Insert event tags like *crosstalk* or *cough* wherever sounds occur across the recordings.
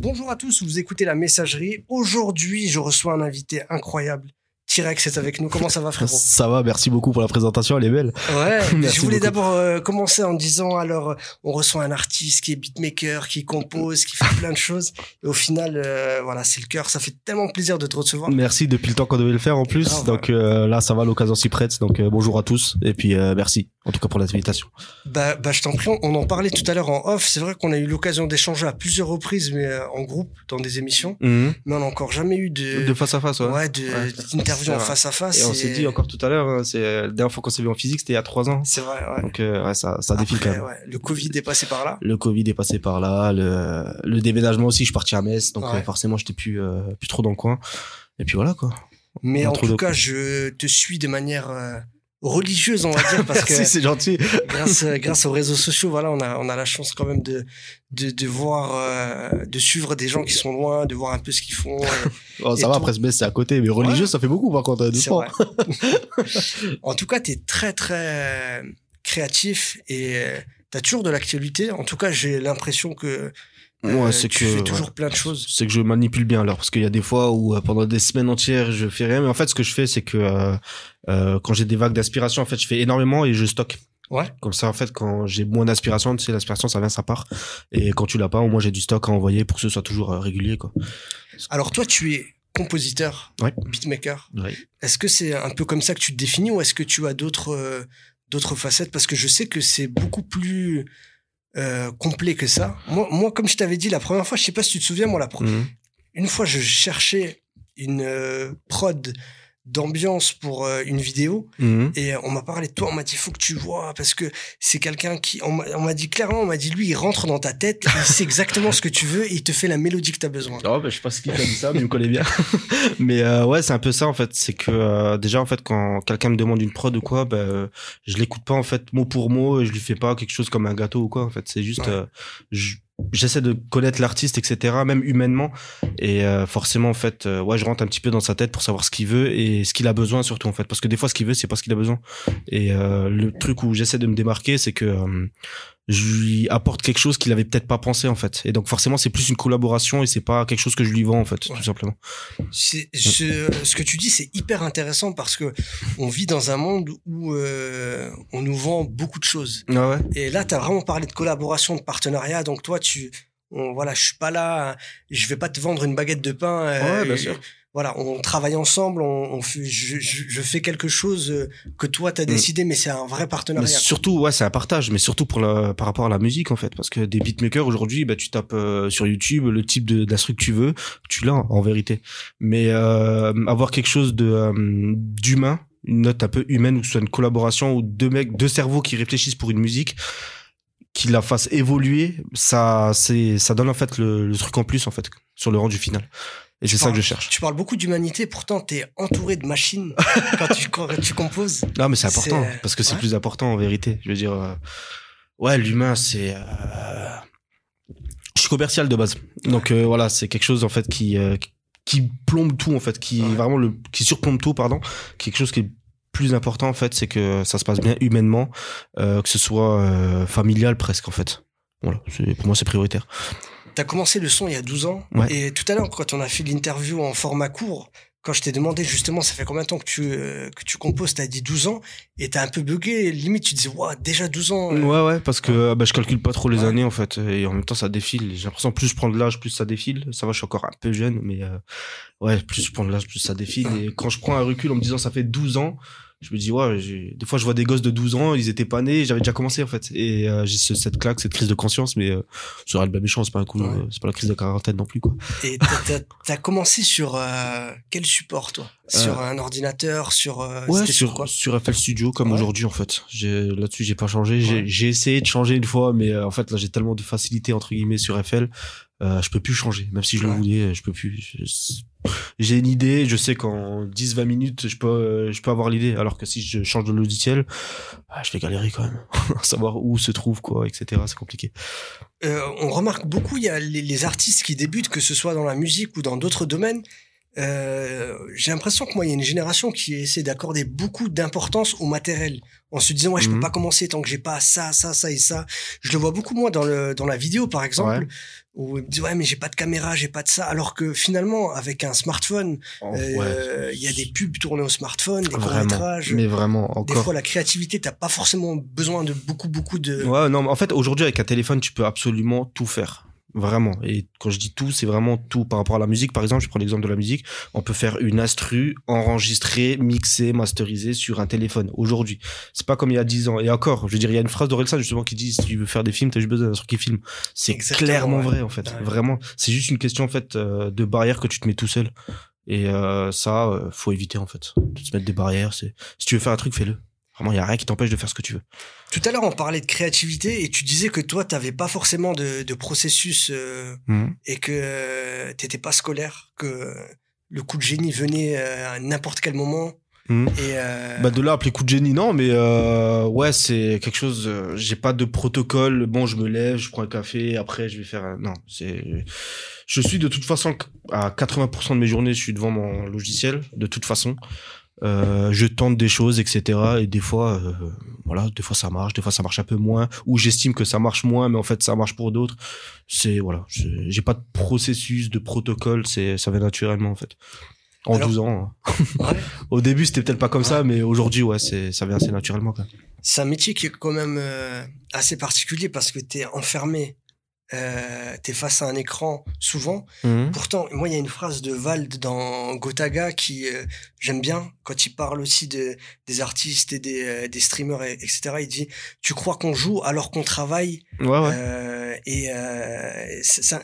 Bonjour à tous, vous écoutez la messagerie. Aujourd'hui, je reçois un invité incroyable. T-Rex est avec nous. Comment ça va, frérot Ça va, merci beaucoup pour la présentation, elle est belle. Ouais, *laughs* je voulais d'abord euh, commencer en disant alors, euh, on reçoit un artiste qui est beatmaker, qui compose, qui fait plein de choses. Et au final, euh, voilà, c'est le cœur. Ça fait tellement plaisir de te recevoir. Merci depuis le temps qu'on devait le faire en plus. Donc euh, là, ça va, l'occasion s'y prête. Donc bonjour à tous et puis merci en tout cas pour l'invitation. Bah, bah, je t'en prie, on en parlait tout à l'heure en off. C'est vrai qu'on a eu l'occasion d'échanger à plusieurs reprises, mais en groupe, dans des émissions. Mais on n'a encore jamais eu de, De face à face, ouais. Ouais, d'interview en face à face. Et on s'est dit encore tout à l'heure, hein, c'est euh, la dernière fois qu'on s'est vu en physique, c'était il y a trois ans. C'est vrai, ouais. Donc euh, ouais, ça, ça défile quand même. ouais, le Covid est passé par là. Le Covid est passé par là, le, le déménagement aussi, je suis parti à Metz, donc euh, forcément j'étais plus euh, plus trop dans le coin. Et puis voilà quoi. Mais en tout cas, je te suis de manière euh, religieuse, on va dire, parce que c'est gentil. grâce, grâce aux réseaux sociaux, voilà, on a, on a la chance quand même de, de, de voir, euh, de suivre des gens qui sont loin, de voir un peu ce qu'ils font. *laughs* et Et ça va, tout. après c'est à côté, mais religieux, Ouais. ça fait beaucoup par contre. euh, doucement. vrai. en tout cas, tu es très, très créatif et tu as toujours de l'actualité. En tout cas, j'ai l'impression que euh, Ouais, c'est tu que, fais ouais. toujours plein de choses. c'est que je manipule bien alors parce qu'il y a des fois où euh, pendant des semaines entières je fais rien mais en fait ce que je fais c'est que euh, euh, quand j'ai des vagues d'aspiration en fait je fais énormément et je stocke Ouais. comme ça en fait quand j'ai moins d'aspiration tu sais l'aspiration ça vient ça part et quand tu l'as pas au moins j'ai du stock à envoyer pour que ce soit toujours euh, régulier quoi Alors toi, tu es compositeur, Ouais. beatmaker. ouais. Est-ce que c'est un peu comme ça que tu te définis ou est-ce que tu as d'autres euh, d'autres facettes? Parce que je sais que c'est beaucoup plus euh, complet que ça. Moi, moi, comme je t'avais dit la première fois, je sais pas si tu te souviens, moi, la pre- Mhm. une fois, je cherchais une euh, prod d'ambiance pour euh, une vidéo Mhm. et on m'a parlé de toi, on m'a dit faut que tu vois parce que c'est quelqu'un qui on m'a on m'a dit clairement, on m'a dit lui il rentre dans ta tête, il sait exactement ce que tu veux et il te fait la mélodie que tu as besoin. Oh, bah, je sais pas ce qu'il a dit ça, mais il me connaît bien. *laughs* mais euh, ouais, c'est un peu ça en fait. C'est que euh, déjà en fait, quand quelqu'un me demande une prod ou quoi, bah, euh, je l'écoute pas en fait mot pour mot et je lui fais pas quelque chose comme un gâteau ou quoi. En fait, c'est juste, Ouais. euh, je- j'essaie de connaître l'artiste, etc. Même humainement. Et euh, forcément en fait, euh, ouais, je rentre un petit peu dans sa tête pour savoir ce qu'il veut et ce qu'il a besoin surtout en fait. Parce que des fois, ce qu'il veut, c'est pas ce qu'il a besoin. Et euh, le truc où j'essaie de me démarquer, c'est que euh, je lui apporte quelque chose qu'il avait peut-être pas pensé en fait. Et donc forcément, c'est plus une collaboration et c'est pas quelque chose que je lui vends en fait, Ouais. tout simplement. C'est- ce, ce que tu dis, c'est hyper intéressant parce que on vit dans un monde où euh, on nous vend beaucoup de choses. Ah ouais. Et là, tu as vraiment parlé de collaboration, de partenariat. Donc toi, tu, on, voilà, je suis pas là, hein, je vais pas te vendre une baguette de pain. euh, Ouais, bien sûr. Voilà, on travaille ensemble, on, on fait, je, je, je fais quelque chose euh, que toi t'as Mm. décidé, mais c'est un vrai Mais partenariat. surtout, ouais, c'est un partage, mais surtout pour la, par rapport à la musique en fait, parce que des beatmakers aujourd'hui, bah, tu tapes euh, sur YouTube le type de d'instru que tu veux, tu l'as en vérité. Mais euh, avoir quelque chose de euh, d'humain, une note un peu humaine ou que ce soit une collaboration ou deux mecs, deux cerveaux qui réfléchissent pour une musique, qui la fassent évoluer, ça, c'est, ça donne en fait le, le truc en plus en fait sur le rendu final. Et c'est ça que je cherche. Tu parles beaucoup d'humanité, pourtant tu es entouré de machines *laughs* quand, tu, quand tu composes. Non, mais c'est important parce que c'est ouais. plus important en vérité. Je veux dire, euh, ouais, l'humain, c'est. euh, Je suis commercial de base, donc euh, voilà, c'est quelque chose en fait qui qui plombe tout en fait, qui Ouais. vraiment le qui surplombe tout, pardon. Quelque chose qui est plus important en fait, c'est que ça se passe bien humainement, euh, que ce soit euh, familial presque en fait. Voilà, pour moi c'est prioritaire. Tu as commencé le son il y a 12 ans. Ouais. Et tout à l'heure, quand on a fait l'interview en format court, quand je t'ai demandé justement, ça fait combien de temps que tu, euh, que tu composes, tu as dit 12 ans, et tu as un peu bugué. Limite, tu disais, ouais, déjà 12 ans. euh, Ouais, ouais, parce que euh, bah, je calcule pas trop les Ouais. années en fait, et en même temps ça défile. J'ai l'impression plus je prends de l'âge, plus ça défile. Ça va, je suis encore un peu jeune, mais euh, ouais, plus je prends de l'âge, plus ça défile. Et quand je prends un recul en me disant ça fait 12 ans, je me dis ouais, des fois je vois des gosses de 12 ans, ils étaient pas nés, j'avais déjà commencé en fait. Et euh, j'ai ce- cette claque, cette crise de conscience, mais euh, sur le méchant, c'est pas un coup, Ouais. euh, c'est pas la crise de quarantaine non plus quoi. Et tu as, commencé sur euh, quel support, toi? Sur un ordinateur Sur. euh, Ouais, sur, quoi? sur FL Studio comme Ouais. aujourd'hui en fait. J'ai là-dessus j'ai pas changé. J'ai Ouais. essayé de changer une fois, mais euh, en fait là j'ai tellement de facilité entre guillemets sur FL, euh, je peux plus changer. Même si je Ouais. le voulais, je peux plus. J'ai une idée, je sais qu'en 10-20 minutes je peux euh, je peux avoir l'idée. Alors que si je change de logiciel, bah, je vais galérer quand même. *laughs* Savoir où se trouve quoi, etc. C'est compliqué. Euh, on remarque beaucoup, il y a les, les artistes qui débutent, que ce soit dans la musique ou dans d'autres domaines, euh, j'ai l'impression que moi, il y a une génération qui essaie d'accorder beaucoup d'importance au matériel, en se disant ouais, je peux Mhm. pas commencer tant que j'ai pas ça, ça, ça et ça. Je le vois beaucoup moins dans le dans la vidéo, par exemple, Ouais. Où me ouais, mais j'ai pas de caméra, j'ai pas de ça, alors que finalement, avec un smartphone, Oh, euh, il y a des pubs tournées au smartphone, des courts métrages. Mais vraiment, Des encore. fois, la créativité, t'as pas forcément besoin de beaucoup, beaucoup de. Ouais, non, mais en fait, aujourd'hui, avec un téléphone, tu peux absolument tout faire. Vraiment. Et quand je dis tout, c'est vraiment tout. Par rapport à la musique, par exemple, je prends l'exemple de la musique. On peut faire une instru enregistrée, mixée, masterisée sur un téléphone aujourd'hui. C'est pas comme il y a 10 ans. Et encore, je veux dire, il y a une phrase d'Orelsan justement qui dit si tu veux faire des films, t'as juste besoin d'un truc qui filme. C'est clairement ouais. vrai, en fait. Ouais. Vraiment. C'est juste une question, en fait, euh, de barrière que tu te mets tout seul. Et euh, ça, euh, faut éviter, en fait. De se mettre des barrières. C'est Si tu veux faire un truc, fais-le. Vraiment, il y a rien qui t'empêche de faire ce que tu veux. Tout à l'heure, on parlait de créativité et tu disais que toi, t'avais pas forcément de, de processus euh, Mhm. et que euh, t'étais pas scolaire, que le coup de génie venait euh, à n'importe quel moment. Mhm. Et euh, Bah de là appeler coup de génie non mais euh, ouais c'est quelque chose euh, j'ai pas de protocole bon je me lève je prends un café après je vais faire un... non c'est je suis de toute façon à 80% de mes journées je suis devant mon logiciel de toute façon euh, je tente des choses etc et des fois euh, voilà des fois ça marche des fois ça marche un peu moins ou j'estime que ça marche moins mais en fait ça marche pour d'autres. C'est voilà j'ai pas de processus de protocole c'est ça vient naturellement en fait. En Alors- 12 ans hein. ouais, *laughs* Au début, c'était peut-être pas comme ça, mais aujourd'hui, ouais, c'est, ça vient assez naturellement, c'est un métier qui est quand même euh, assez particulier parce que t'es enfermé, euh, t'es face à un écran souvent. Pourtant, moi, il y a une phrase de Vald dans Gotaga qui euh, j'aime bien quand il parle aussi de des artistes et des, euh, des streamers et- etc. Il dit tu crois qu'on joue alors qu'on travaille? Ouais, ouais. Euh, et euh,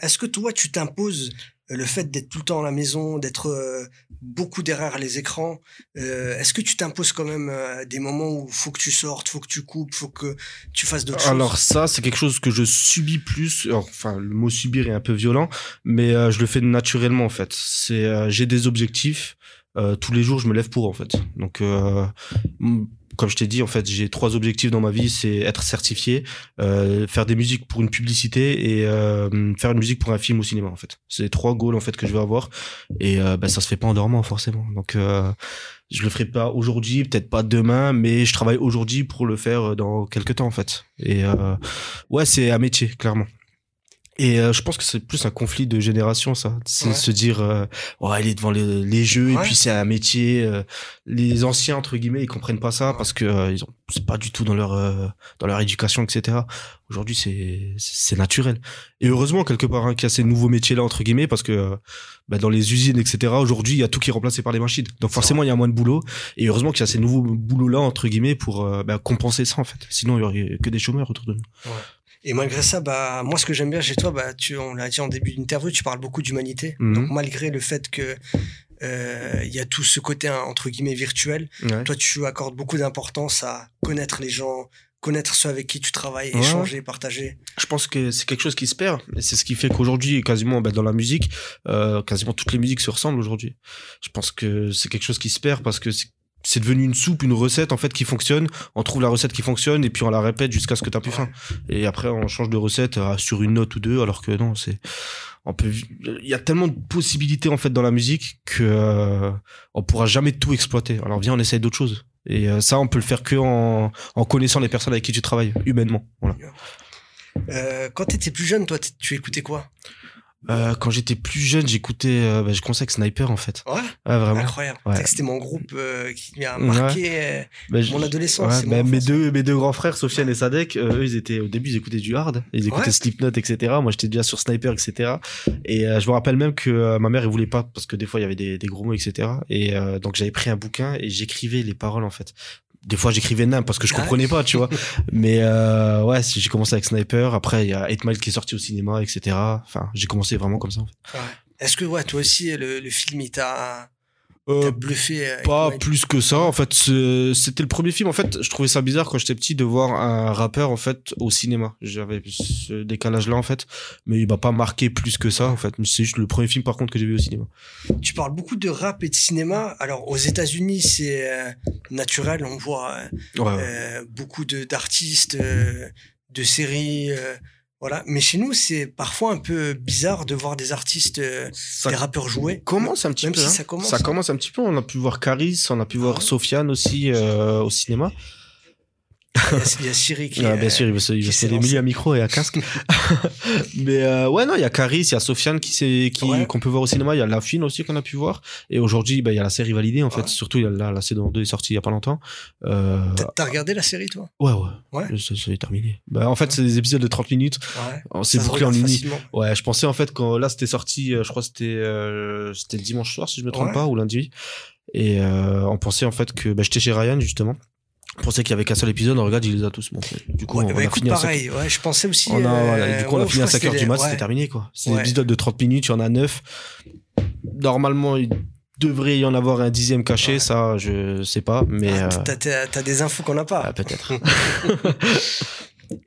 est-ce que toi tu t'imposes le fait d'être tout le temps à la maison, d'être euh, beaucoup derrière les écrans, euh, est-ce que tu t'imposes quand même euh, des moments où faut que tu sortes, faut que tu coupes, faut que tu fasses d'autres choses? Alors ça, c'est quelque chose que je subis plus. Enfin, le mot subir est un peu violent, mais euh, je le fais naturellement en fait. C'est, euh, j'ai des objectifs. euh, tous les jours, je me lève pour en fait. Donc, euh, comme je t'ai dit, en fait, j'ai trois objectifs dans ma vie. C'est être certifié, euh, faire des musiques pour une publicité et euh, faire une musique pour un film au cinéma en fait. C'est trois goals en fait que je veux avoir. Et euh, bah, ça se fait pas en dormant forcément. Donc euh, je le ferai pas aujourd'hui, peut-être pas demain, mais je travaille aujourd'hui pour le faire euh, dans quelques temps en fait. Et euh, ouais, c'est un métier clairement. Et euh, je pense que c'est plus un conflit de génération ça, c'est Ouais. se dire euh, ouais, il est devant les, les jeux et puis c'est un métier. euh, les anciens entre guillemets, ils comprennent pas ça parce que euh, ils ont c'est pas du tout dans leur euh, dans leur éducation etc. Aujourd'hui c'est c'est naturel. Et heureusement quelque part hein, qu'il y a ces nouveaux métiers là entre guillemets parce que euh, bah, dans les usines etc. Aujourd'hui il y a tout qui est remplacé par les machines. Donc forcément il y a moins de boulot et heureusement qu'il y a ces nouveaux boulots là entre guillemets pour bah, compenser ça en fait. Sinon il y aurait que des chômeurs autour de nous. Et malgré ça, bah moi ce que j'aime bien chez toi, bah tu, on l'a dit en début d'interview, tu parles beaucoup d'humanité. Mhm. Donc malgré le fait que euh, il y a tout ce côté hein, entre guillemets virtuel, Ouais. toi tu accordes beaucoup d'importance à connaître les gens, connaître ceux avec qui tu travailles, Ouais. échanger, partager. Je pense que c'est quelque chose qui se perd et c'est ce qui fait qu'aujourd'hui quasiment bah, dans la musique, euh, quasiment toutes les musiques se ressemblent aujourd'hui. Je pense que c'est quelque chose qui se perd parce que c'est devenu une soupe, une recette en fait qui fonctionne. On trouve la recette qui fonctionne et puis on la répète jusqu'à ce que t'as plus faim. Et après on change de recette euh, sur une note ou deux alors que non c'est il y a tellement de possibilités en fait dans la musique que euh, on pourra jamais tout exploiter. Alors viens on essaye d'autres choses. Et euh, ça on peut le faire que en, connaissant les personnes avec qui tu travailles humainement. Voilà. Euh, quand tu étais plus jeune, toi, tu écoutais quoi? Euh, quand j'étais plus jeune, j'écoutais, euh, bah, je avec Sniper en fait. Ouais, Ouais, vraiment. incroyable. Ouais. C'était mon groupe euh, qui m'a marqué euh, Bah, mon adolescence. bah, mes deux mes deux grands frères, Sofiane et Sadek, euh, eux ils étaient au début ils écoutaient du hard, ils écoutaient. Slipknot etc. Moi j'étais déjà sur Sniper etc. Et euh, je me rappelle même que ma mère elle voulait pas parce que des fois il y avait des, des gros mots etc. Et euh, donc j'avais pris un bouquin et j'écrivais les paroles en fait. Des fois j'écrivais n'importe parce que je Ah. comprenais pas tu vois. *laughs* Mais euh, ouais j'ai commencé avec Sniper. Après il y a 8 Mile qui est sorti au cinéma etc. Enfin j'ai commencé vraiment comme ça. En fait. Ouais. Est-ce que ouais, toi aussi, le, le film, il t'a Euh, bluffé euh, Pas plus que ça. En fait, c'était le premier film. En fait, je trouvais ça bizarre quand j'étais petit de voir un rappeur en fait au cinéma. J'avais ce décalage-là en fait, mais il m'a pas marqué plus que ça en fait. C'est juste le premier film par contre que j'ai vu au cinéma. Tu parles beaucoup de rap et de cinéma. Alors, aux États-Unis, c'est euh, naturel. On voit euh, Ouais. ouais. beaucoup de d'artistes, de séries. Voilà. Mais chez nous, c'est parfois un peu bizarre de voir des artistes, euh, Ça des rappeurs jouer. commence un petit Même peu. si hein. ça commence, Ça hein. commence un petit peu. On a pu voir Caris, on a pu voir ouais Sofiane aussi euh, au cinéma. Il y a- Siri qui. Ah, bien sûr, il va se, des milieux à micro et à casque. *laughs* Mais euh, ouais, non, il y a Caris, il y a Sofiane qui s'est, qui Ouais. qu'on peut voir au cinéma. Il y a Lafine aussi qu'on a pu voir. Et aujourd'hui, bah, il y a la série validée en fait. Ouais. Surtout, il y a la, la saison 2 est sortie il y a pas longtemps. Euh, T'as- regardé la série, toi? Ouais, ouais. Ouais. Ça, ça est terminé. Bah, en fait, c'est des épisodes de 30 minutes. Ouais. Ça se bouclé en facilement. Ouais, je pensais en fait quand là c'était sorti, euh, je crois que c'était euh, c'était dimanche soir si je me trompe pas ou lundi. Et euh, on pensait en fait que bah, j'étais chez Ryan justement. Pensait qu'il y avait qu'un seul épisode, on regarde, il les a tous. Bon, du coup, Ouais, on, bah on a écoute, fini à 5 pareil, ouais, je pensais aussi. on a, euh, voilà, du coup, on a ouais, fini à je crois 5 heures que du mat, c'était- terminé, quoi. C'est des épisodes de 30 minutes, il y en a 9. Normalement, il devrait y en avoir un dixième caché, ça, je sais pas, mais Ah, euh, t'as- des infos qu'on n'a pas. ah, peut-être. *laughs*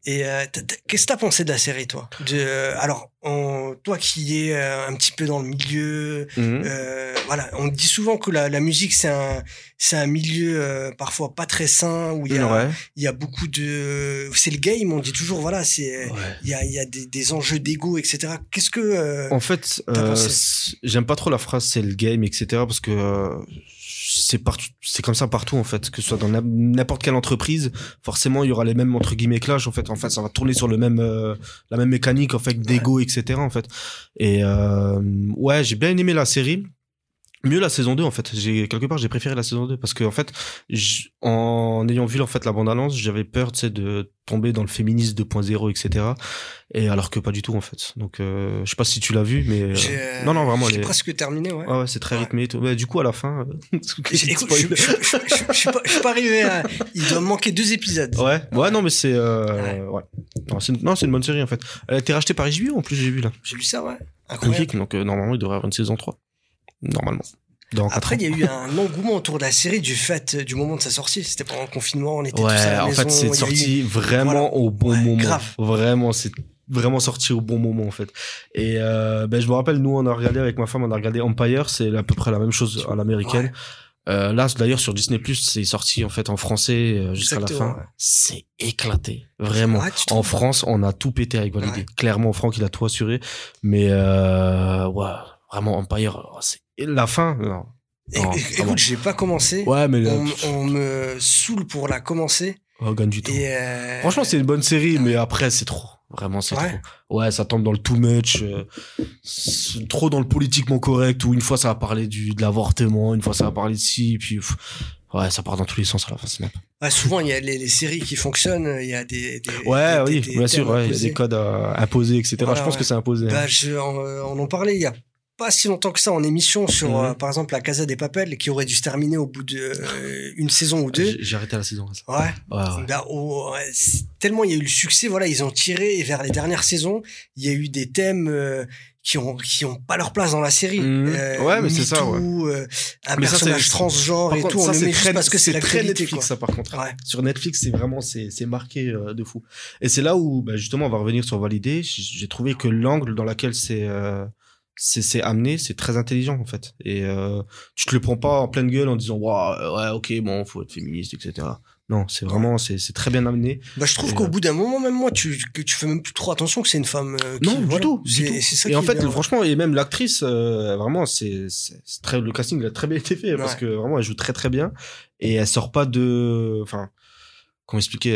Et euh, qu'est-ce que t'as pensé de la série, toi? De, euh, Alors, on- toi qui es euh, un petit peu dans le milieu, Mhm. voilà, on dit souvent que la, la musique c'est un c'est un milieu euh, parfois pas très sain où il y a Ouais. il y a beaucoup de c'est le game. On dit toujours voilà, c'est Ouais. il y a il y a des, des enjeux d'ego, etc. Qu'est-ce que euh, En fait, euh, j'aime pas trop la phrase c'est le game, etc. parce que euh, c'est partout, c'est comme ça partout en fait, que ce soit dans n'im- n'importe quelle entreprise, forcément il y aura les mêmes entre guillemets clash en fait. En fait, ça va tourner sur le même, euh, la même mécanique en fait d'ego, etc. En fait. Et euh, ouais, j'ai bien aimé la série. Mieux la saison 2 en fait. J'ai quelque part j'ai préféré la saison 2 parce que en fait en ayant vu en fait la bande annonce, j'avais peur tu sais de tomber dans le féminisme 2.0 etc. Et alors que pas du tout en fait. Donc euh, je sais pas si tu l'as vu mais euh, non non vraiment j'ai les... presque terminé, ouais. Ouais, ouais, c'est très Ouais. rythmé et tout. Ouais, du coup, à la fin, *laughs* Écoute, je, je, je, je- je suis pas, je suis pas arrivé à. Il doit me manquer deux épisodes. ouais, ouais, non, mais c'est, euh, Ouais. Non, c'est une, bonne série, en fait. Elle a été rachetée par HBO, en plus, j'ai vu, là. J'ai lu ça, ouais. Incroyable. Donc, euh, normalement, il devrait avoir une saison 3. Normalement. Dans Après, il y a eu un engouement autour de la série du fait euh, du moment de sa sortie. C'était pendant le confinement, on était tous à Ouais, la en maison. fait, c'est eu- sorti vraiment Voilà. au bon Ouais, moment. grave. Vraiment, c'est vraiment sorti au bon moment, en fait. Et, euh, ben, je me rappelle, nous, on a regardé avec ma femme, on a regardé Empire, c'est à peu près la même chose à l'américaine. Ouais. Euh, là, d'ailleurs, sur Disney+, c'est sorti, en fait, en français, euh, jusqu'à la fin. ouais. C'est éclaté. Vraiment. Ouais, En France, on a tout pété avec Validé. Ouais. Clairement, Franck, il a tout assuré. Mais, euh, ouais, vraiment, Empire, oh, c'est, la fin, non. Vraiment. écoute, j'ai pas commencé. Ouais, mais, là, On, on me saoule pour la commencer. oh, gagne du temps. Et euh, Franchement, c'est une bonne série, mais après, c'est trop. Vraiment, c'est Ouais. trop. Ouais, ça tombe dans le too much. euh, c'est trop dans le politiquement correct, où une fois, ça va parler du, de l'avortement, une fois, ça va parler de ci, puis, pff, ouais, ça part dans tous les sens à la fin, c'est n'importe ouais, souvent, il y a les, les séries qui fonctionnent. Il y a des. des Ouais, des- oui, des- bien sûr, ouais, il y a imposés. des codes à imposer, etc. Voilà, je pense ouais. que c'est imposé. Bah, je, on, euh, on en parlait il y a pas si longtemps que ça en émission sur, Mhm. euh, par exemple, la Casa des Papels, qui aurait dû se terminer au bout de euh, une saison ou deux. J'ai arrêté la saison. Ouais. Ouais, ouais. Bah, oh, ouais, tellement il y a eu le succès, voilà, ils ont tiré et vers les dernières saisons, il y a eu des thèmes euh, qui ont qui ont pas leur place dans la série. Mhm. Ouais, mais c'est ça, MeToo, euh, un Mais personnage transgenre Par et contre, tout, on le met juste très, parce que c'est très Netflix, quoi. ça, par contre. Ouais. Sur Netflix, c'est vraiment, c'est, marqué euh, de fou. Et c'est là où, bah, justement, on va revenir sur Validé. J'ai trouvé que l'angle dans lequel c'est, c'est, amené, c'est très intelligent, en fait. Et euh, tu te le prends pas en pleine gueule en disant, Ouah, ouais, ok, bon, faut être féministe, etc. Non, c'est vraiment, c'est, très bien amené. Bah, je trouve qu'au euh, bout d'un moment, même moi, tu, que tu fais même plus trop attention que c'est une femme. euh, qui- non, du voilà. tout, du C'est tout. c'est ça et en fait, bien. franchement, et même l'actrice, euh, vraiment, c'est, très, le casting a très bien été fait parce Ouais. que vraiment, elle joue très très bien et elle sort pas de, enfin, comment expliquer,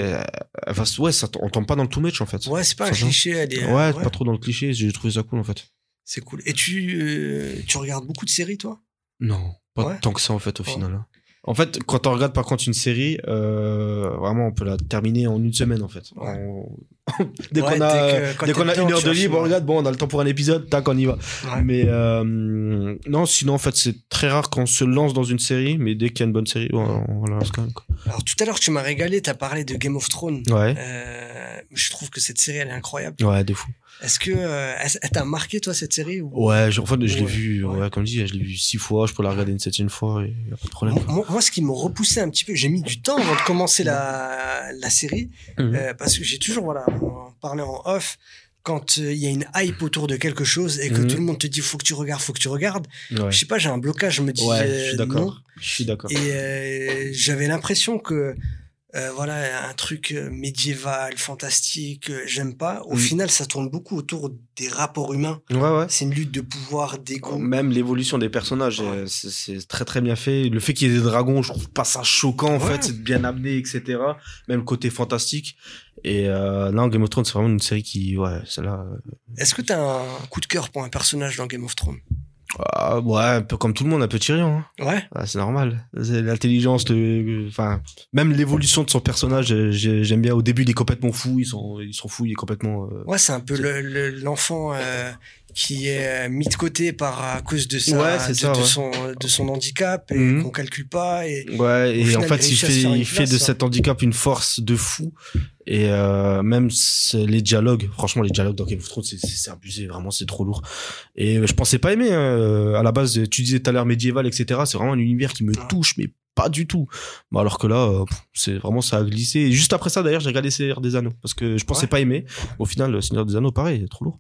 elle, va- ouais, ça, on tombe pas dans le too much en fait. Ouais, c'est pas un cliché, elle est. euh, ouais, pas trop dans le cliché. J'ai trouvé ça cool en fait. C'est cool. Et tu, euh, tu regardes beaucoup de séries, toi? Non, pas Ouais. tant que ça en fait au Ouais. final. hein. En fait, quand on regarde par contre une série, euh, vraiment, on peut la terminer en une semaine en fait. Ouais. On- *laughs* dès Ouais, qu'on a, dès une heure tu de libre, on regarde, bon, on a le temps pour un épisode, tac, on y va. Ouais. Mais euh, non, sinon en fait c'est très rare qu'on se lance dans une série, mais dès qu'il y a une bonne série, on, on la lance quand même. Quoi. Alors, tout à l'heure, tu m'as régalé, t'as parlé de Game of Thrones. Ouais, Euh, je trouve que cette série, elle est incroyable. ouais, des fous. Est-ce que euh, elle elle t'a marqué, toi, cette série ou... Ouais, je, en fait, je l'ai Ouais, vu, ouais. ouais. comme dit, je l'ai vu six fois, je peux la regarder une septième fois, et y a pas de problème. Moi, ce qui me repoussait un petit peu, j'ai mis du temps avant de commencer la, la série, Mhm. euh, parce que j'ai toujours, voilà, on parlait en off, quand euh, il y a une hype autour de quelque chose et que Mhm. tout le monde te dit faut que tu regardes, faut que tu regardes, je sais pas, j'ai un blocage, je me dis euh, je suis non. d'accord. Je suis d'accord. Et j'avais l'impression que euh, voilà, un truc euh, médiéval, fantastique, euh, j'aime pas. Au Mm. final, ça tourne beaucoup autour des rapports humains. Ouais, ouais. C'est une lutte de pouvoir, d'ego. Même l'évolution des personnages, Ouais. c'est- très très bien fait. Le fait qu'il y ait des dragons, je trouve pas ça choquant en fait, c'est bien amené, etc. Même le côté fantastique. Et euh, là, Game of Thrones, c'est vraiment une série qui, ouais, celle-là, Est-ce que t'as un coup de cœur pour un personnage dans Game of Thrones? Ah, ouais, un peu comme tout le monde, un peu Tyrion. Hein. Ouais. Ah, c'est normal. L'intelligence, le, enfin, même l'évolution de son personnage, euh, j'ai- j'aime bien. Au début, il est complètement fou, ils sont, ils sont fous, il est complètement. euh, Ouais, c'est un peu C'est- le- le- l'enfant euh, qui est euh, mis de côté par à cause de sa, Ouais, c'est de, ça, de ouais. son de son handicap et Mhm. qu'on calcule pas et Ouais, et final, en fait, il fait, faire une il fait place, de hein. cet handicap une force de fou. Et euh, même c'est- les dialogues, franchement, les dialogues dans Game of Thrones, c'est- c'est c'est abusé, vraiment, c'est trop lourd. Et euh, je pensais pas aimer. hein. À la base, tu disais tout à l'heure médiéval, etc. C'est vraiment un univers qui me Ah. touche, mais pas du tout. Bah, alors que là, c'est vraiment ça a glissé. Et juste après ça, d'ailleurs, j'ai regardé Seigneur des Anneaux parce que je pensais Ouais. pas aimer. Au final, Seigneur des Anneaux, pareil, trop lourd.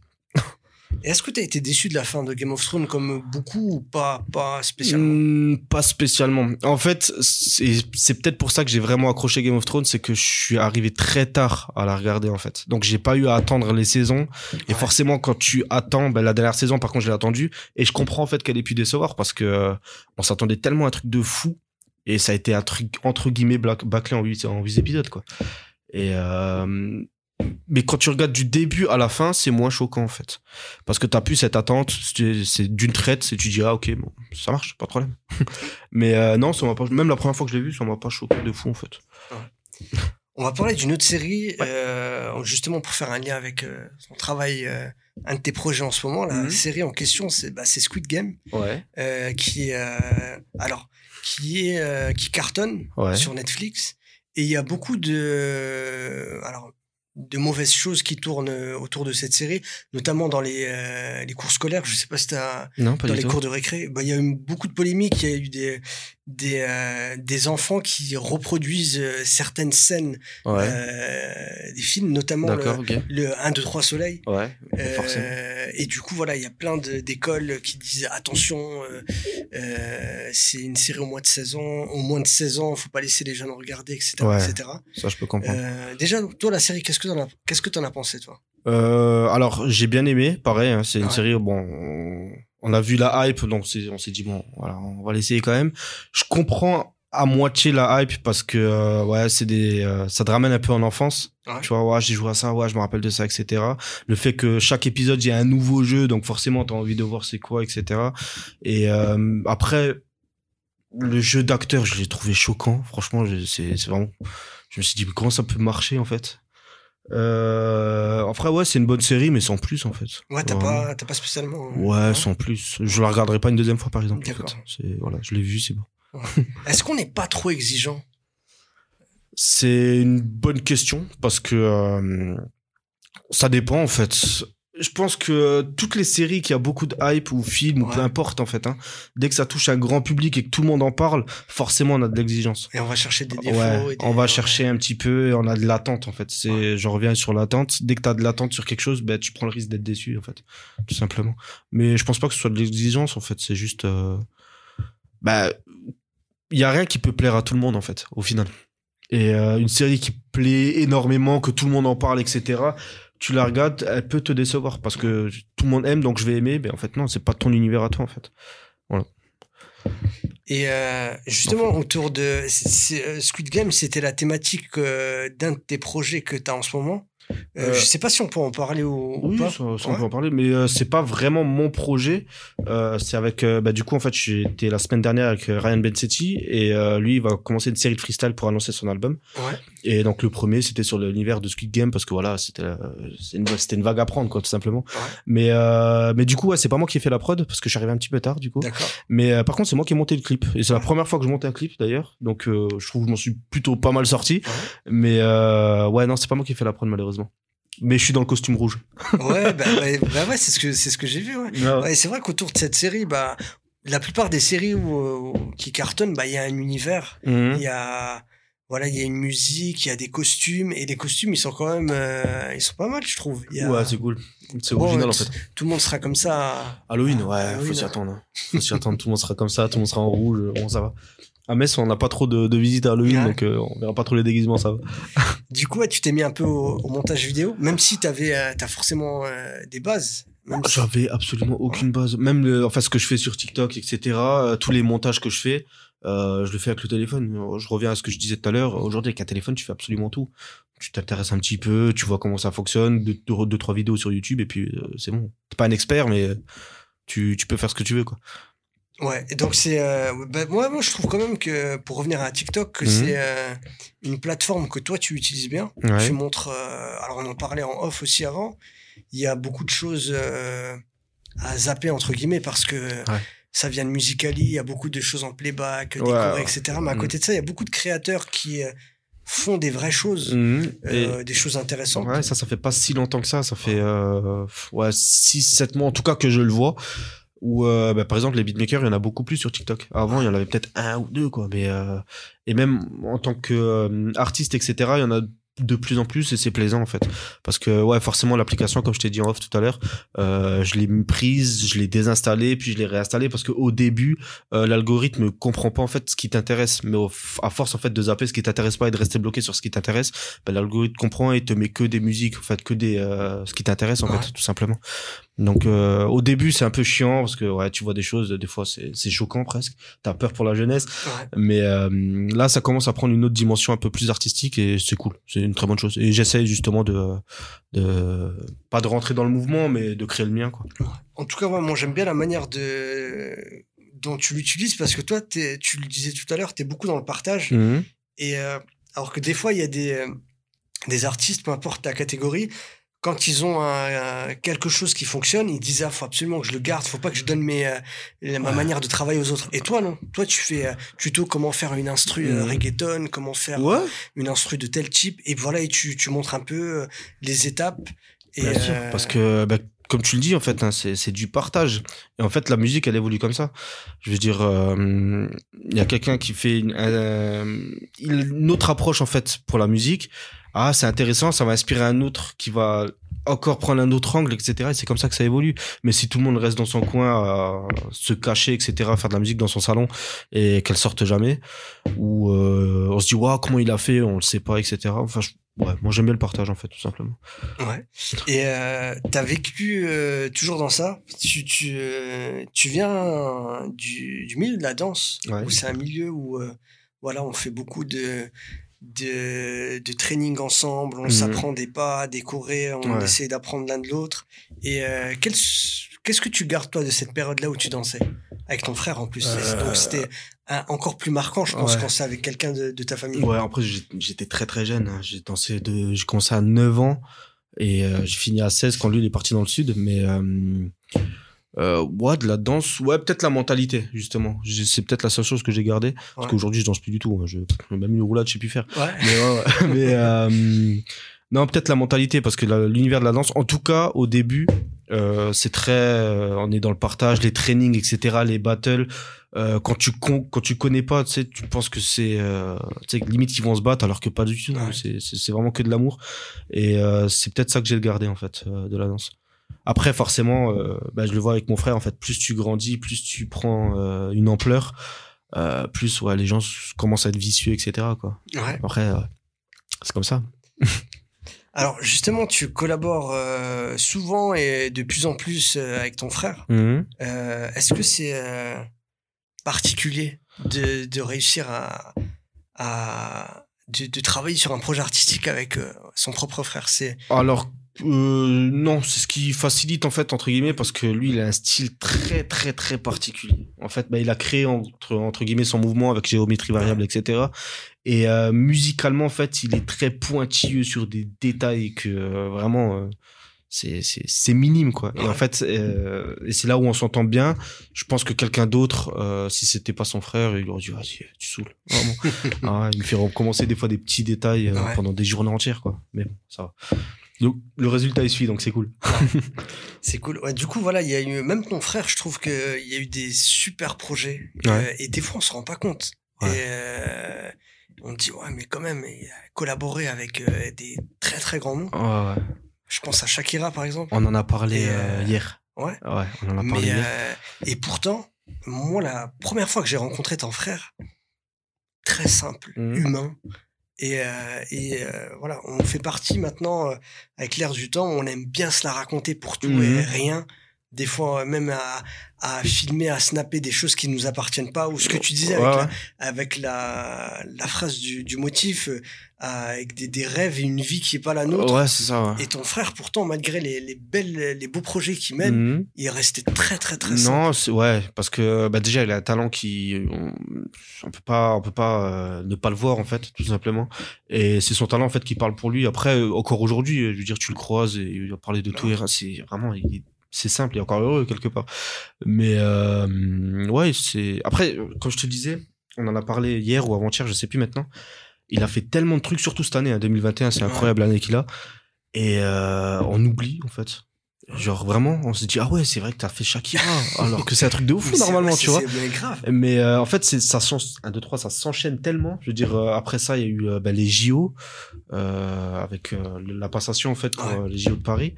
Est-ce que tu as été déçu de la fin de Game of Thrones comme beaucoup ou pas, pas spécialement? Hmm, pas spécialement. En fait, c'est peut-être pour ça que j'ai vraiment accroché Game of Thrones, c'est que je suis arrivé très tard à la regarder en fait. Donc j'ai pas eu à attendre les saisons. Et Ouais. forcément, quand tu attends, ben, la dernière saison, par contre, je l'ai attendue et je comprends en fait qu'elle ait pu décevoir parce que euh, on s'attendait tellement à un truc de fou et ça a été un truc entre guillemets bâclé en huit en huit épisodes quoi. Et euh, mais quand tu regardes du début à la fin, c'est moins choquant en fait. Parce que t'as plus cette attente, c'est d'une traite, c'est tu dis ah ok bon ça marche, pas de problème. *laughs* Mais euh, non, ça m'a pas, même la première fois que je l'ai vu, ça m'a pas choqué de fou en fait. On va parler d'une autre série, euh, justement pour faire un lien avec euh, son travail, euh, un de tes projets en ce moment. La Mhm. série en question, c'est bah, Squid Game, Ouais. qui est, alors, qui est, qui cartonne sur Netflix. Et il y a beaucoup de, alors, de mauvaises choses qui tournent euh, autour de cette série, notamment dans les, euh, les cours scolaires. Je sais pas si t'as Non, pas dans les tout. cours de récré, bah, il y a eu beaucoup de polémiques. Il y a eu des, des, euh, des enfants qui reproduisent euh, certaines scènes Ouais. euh, des films, notamment le, D'accord, ok. le 1, 2, 3 Soleil. Ouais. Euh, et du coup, voilà, il y a plein d'écoles qui disent attention, c'est une série au moins de 16 ans, au moins de 16 ans, faut pas laisser les jeunes regarder, etc. Ouais. etc. Ça, je peux comprendre. Déjà, toi, la série, qu'est-ce que t'en as, qu'est-ce que t'en as pensé, toi? Alors, j'ai bien aimé, pareil, hein, c'est une série, bon, on- a vu la hype, donc on s'est dit, bon, voilà, on va l'essayer quand même. Je comprends à moitié la hype parce que, euh, ouais, c'est des, euh, ça te ramène un peu en enfance. Ouais. Tu vois, ouais, j'ai joué à ça, ouais, je me rappelle de ça, etc. Le fait que chaque épisode, il y a un nouveau jeu, donc forcément, t'as envie de voir c'est quoi, etc. Et euh, après, le jeu d'acteur, je l'ai trouvé choquant. Franchement, c'est vraiment. Je me suis dit, mais comment ça peut marcher en fait? Euh, Après, ouais, c'est une bonne série, mais sans plus en fait. Ouais, t'as pas, t'as pas spécialement. euh, Ouais, sans plus. Je la regarderai pas une deuxième fois par exemple. en D'accord. fait. Voilà, je l'ai vu, c'est bon. Est-ce qu'on n'est pas trop exigeant? C'est une bonne question parce que euh, ça dépend en fait. Je pense que toutes les séries qui a beaucoup de hype ou films ou Ouais. peu importe en fait, hein, dès que ça touche un grand public et que tout le monde en parle, forcément on a de l'exigence. Et on va chercher des défauts. Ouais, et des- on va chercher un petit peu et on a de l'attente en fait. C'est, je reviens sur l'attente. Dès que t'as de l'attente sur quelque chose, ben tu prends le risque d'être déçu en fait, tout simplement. Mais je pense pas que ce soit de l'exigence en fait. C'est juste, euh, bah, il y a rien qui peut plaire à tout le monde en fait, au final. Et euh, une série qui plaît énormément, que tout le monde en parle, etc. Tu la regardes, elle peut te décevoir parce que tout le monde aime, donc je vais aimer. Mais en fait non, c'est pas ton univers à toi en fait. Et euh, justement, autour de euh, Squid Game, c'était la thématique euh, d'un de tes projets que tu as en ce moment? Euh, Euh, je sais pas si on peut en parler ou, ou Oui, pas. ça, ça, on peut en parler, mais euh, c'est pas vraiment mon projet. Euh, c'est avec, bah, du coup, en fait, j'étais la semaine dernière avec Ryan Bensetti et lui, il va commencer une série de freestyle pour annoncer son album. Ouais. Et donc le premier, c'était sur l'univers de Squid Game parce que voilà, c'était une, une vague à prendre, quoi, tout simplement. Ouais. Mais mais du coup, ouais, c'est pas moi qui ai fait la prod parce que je suis arrivé un petit peu tard, du coup. Mais par contre, c'est moi qui ai monté le clip et c'est la première fois que je montais un clip d'ailleurs. Donc je trouve que je m'en suis plutôt pas mal sorti. Ouais. Mais ouais, non, c'est pas moi qui ai fait la prod malheureusement. Mais je suis dans le costume rouge. Ouais, bah, ouais, bah ouais, c'est ce que c'est ce que j'ai vu. Ouais. Ouais, c'est vrai qu'autour de cette série, bah, la plupart des séries où, où- qui cartonnent, bah, il y a un univers, Mhm. il y a voilà, il y a une musique, il y a des costumes et les costumes, ils sont quand même, euh, ils sont pas mal, je trouve. Il y a- Ouais, c'est cool. C'est Bon, original en fait. tout le monde sera comme ça. Halloween, ouais, Halloween, faut s'y attendre. hein. Faut s'y attendre, tout le monde sera comme ça, tout le monde sera en rouge, bon, ça va. À Metz, on n'a pas trop de, de visites à Halloween, Ouais. donc euh, on verra pas trop les déguisements, ça va. *laughs* Du coup, ouais, tu t'es mis un peu au, au montage vidéo, même si t'avais, euh, t'as forcément euh, des bases. Même si- J'avais absolument aucune base. Même le, enfin, ce que je fais sur TikTok, etc., euh, tous les montages que je fais, euh, je le fais avec le téléphone. Je reviens à ce que je disais tout à l'heure. Aujourd'hui, avec un téléphone, tu fais absolument tout. Tu t'intéresses un petit peu, tu vois comment ça fonctionne, deux, deux, deux, trois vidéos sur YouTube, et puis euh, c'est bon. T'es pas un expert, mais euh, tu, tu peux faire ce que tu veux, quoi. Ouais, et donc c'est. Euh, bah, moi, moi, je trouve quand même que, pour revenir à TikTok, que Mhm. c'est euh, une plateforme que toi, tu utilises bien. Ouais. Tu montres. euh, alors, on en parlait en off aussi avant. Il y a beaucoup de choses à zapper, entre guillemets, parce que. Ça vient de Musicali, il y a beaucoup de choses en playback, Ouais, etc. Mais à Mhm. côté de ça, il y a beaucoup de créateurs qui font des vraies choses, Mhm. Euh, des choses intéressantes. Ouais, ça, ça fait pas si longtemps que ça. Ça fait euh, ouais, 6, 7 mois en tout cas que je le vois. Où, euh, bah, par exemple, les beatmakers, il y en a beaucoup plus sur TikTok. Avant, il y en avait peut-être un ou deux, quoi. Mais, euh, et même en tant que euh, artiste, etc., il y en a de plus en plus et c'est plaisant en fait. Parce que ouais forcément l'application comme je t'ai dit en off tout à l'heure euh, je l'ai prise je l'ai désinstallée puis je l'ai réinstallée parce que au début euh, l'algorithme comprend pas en fait ce qui t'intéresse. Mais au- à force en fait de zapper ce qui t'intéresse pas et de rester bloqué sur ce qui t'intéresse ben, l'algorithme comprend et te met que des musiques en fait que des euh, ce qui t'intéresse en Ouais. fait tout simplement. Donc euh, au début c'est un peu chiant parce que ouais tu vois des choses des fois c'est c'est choquant presque. T'as peur pour la jeunesse. Ouais. mais là ça commence à prendre une autre dimension un peu plus artistique et c'est cool. C'est une très bonne chose et j'essaye justement de de pas de rentrer dans le mouvement mais de créer le mien quoi En tout cas, ouais, moi j'aime bien la manière de dont tu l'utilises parce que toi, t'es- tu le disais tout à l'heure, tu es beaucoup dans le partage. Mhm. Et euh, alors que des fois, il y a des, euh, des artistes, peu importe ta catégorie, quand ils ont un- un- quelque chose qui fonctionne, ils disent ah faut absolument que je le garde, faut pas que je donne mes, euh, ma Ouais. manière de travailler aux autres. Et toi non, toi tu fais euh, tuto comment faire une instru euh, Mhm. reggaeton, comment faire ouais une instru de tel type, et voilà et tu, tu montres un peu euh, les étapes. Et, Bien sûr, euh, parce que bah, comme tu le dis en fait, hein, c'est c'est du partage. Et en fait, la musique, elle évolue comme ça. Je veux dire, euh, il y a quelqu'un qui fait une, euh, une autre approche en fait pour la musique. Ah, c'est intéressant, ça va inspirer un autre qui va encore prendre un autre angle, etc. Et c'est comme ça que ça évolue. Mais si tout le monde reste dans son coin, à se cacher, etc., faire de la musique dans son salon et qu'elle sorte jamais, ou euh, on se dit waouh comment il a fait, on le sait pas, etc. Enfin, je- ouais, moi j'aime bien le partage en fait, tout simplement. Ouais. Et euh, t'as vécu euh, toujours dans ça? Tu, tu, euh, tu viens du, du milieu de la danse, Ouais. où c'est un milieu où euh, voilà, on fait beaucoup de, de, de training ensemble, on Mhm. s'apprend des pas, des chorés, on Ouais. essaie d'apprendre l'un de l'autre. Et euh, qu'est-ce que tu gardes toi de cette période-là où tu dansais? Avec ton frère en plus Euh, Donc c'était encore plus marquant, je pense, Ouais. quand c'est avec quelqu'un de, de ta famille. Ouais, après j'étais très très jeune. hein. J'ai dansé de, j'ai commencé à 9 ans et euh, j'ai fini à 16 quand lui il est parti dans le sud. Mais euh, ouais, de la danse, ouais, peut-être la mentalité justement. C'est peut-être la seule chose que j'ai gardée parce qu'aujourd'hui je danse plus du tout. hein. Je, même une roulade, je sais plus faire. Ouais. Mais, ouais, ouais. *laughs* mais euh, non, peut-être la mentalité parce que l'univers de la danse, en tout cas au début, euh, c'est très, euh, on est dans le partage, les trainings, etc., les battles. Euh, quand tu con, quand tu connais pas, tu sais, tu penses que c'est, euh, tu sais, limite qu'ils vont se battre alors que pas du tout. C'est, vraiment que de l'amour. Et euh, c'est peut-être ça que j'ai gardé en fait euh, de la danse. Après, forcément, euh, bah, je le vois avec mon frère. En fait, plus tu grandis, plus tu prends euh, une ampleur, euh, plus ouais, les gens commencent à être vicieux, etc. Quoi. Ouais. Après, c'est comme ça. *laughs* Alors justement, tu collabores souvent et de plus en plus avec ton frère. Euh, Est-ce que c'est particulier de, de réussir à, à de, de travailler sur un projet artistique avec son propre frère? C'est Alors, euh, non, c'est ce qui facilite en fait entre guillemets parce que lui, il a un style très très très particulier. En fait, bah, il a créé entre entre guillemets son mouvement avec géométrie variable, etc. Et euh, musicalement, en fait, il est très pointilleux sur des détails que euh, vraiment. euh, c'est c'est c'est minime quoi et en fait euh, et c'est là où on s'entend bien je pense que quelqu'un d'autre euh, si c'était pas son frère il aurait dit vas-y tu saoules vraiment *laughs* ah, il me fait recommencer des fois des petits détails Ouais. pendant des journées entières quoi mais bon ça va donc le résultat il suit donc c'est cool *laughs* c'est cool. Ouais, du coup, voilà, il y a eu même ton frère. Je trouve que il y a eu des super projets Ouais. Euh, et des fois on se rend pas compte. Et euh, on dit ouais, mais quand même, il a collaboré avec euh, des très très grands noms. Je pense à Shakira par exemple. on en a parlé Et, hier ouais. on en a parlé Mais hier et pourtant, moi, la première fois que j'ai rencontré ton frère, très simple, Mhm. humain. Et, euh, et euh, voilà, on fait partie maintenant, euh, avec l'air du temps, on aime bien se la raconter pour tout Mhm. et rien. Des fois, euh, même à, à filmer, à snapper des choses qui nous appartiennent pas, ou ce que tu disais avec, ouais. La, avec la, la phrase du, du motif, euh, avec des, des rêves et une vie qui est pas la nôtre. Ouais, c'est ça. ouais. Et ton frère, pourtant, malgré les, les belles, les beaux projets qu'il mène, Mhm. il est resté très, très, très simple. Non, ouais, parce que bah déjà il a un talent qui on, on peut pas on peut pas euh, ne pas le voir en fait, tout simplement. Et c'est son talent en fait qui parle pour lui. Après euh, encore aujourd'hui, je veux dire tu le croises et il va parler de tout et rien, c'est vraiment il est- c'est simple, il est encore heureux quelque part. Mais euh, ouais, c'est après comme je te disais, on en a parlé hier ou avant-hier, je sais plus maintenant. Il a fait tellement de trucs surtout cette année hein, 2021, c'est Ouais. incroyable l'année qu'il a et euh, on oublie en fait. Genre vraiment, on se dit ah ouais c'est vrai que t'as fait Shakira *laughs* alors que c'est un truc de ouf c'est- normalement tu c'est- vois. c'est- mais grave. Mais euh, en fait c'est ça s'en- un deux trois ça s'enchaîne tellement. Je veux dire euh, après ça il y a eu bah, les JO avec la passation en fait pour Ouais. les JO de Paris.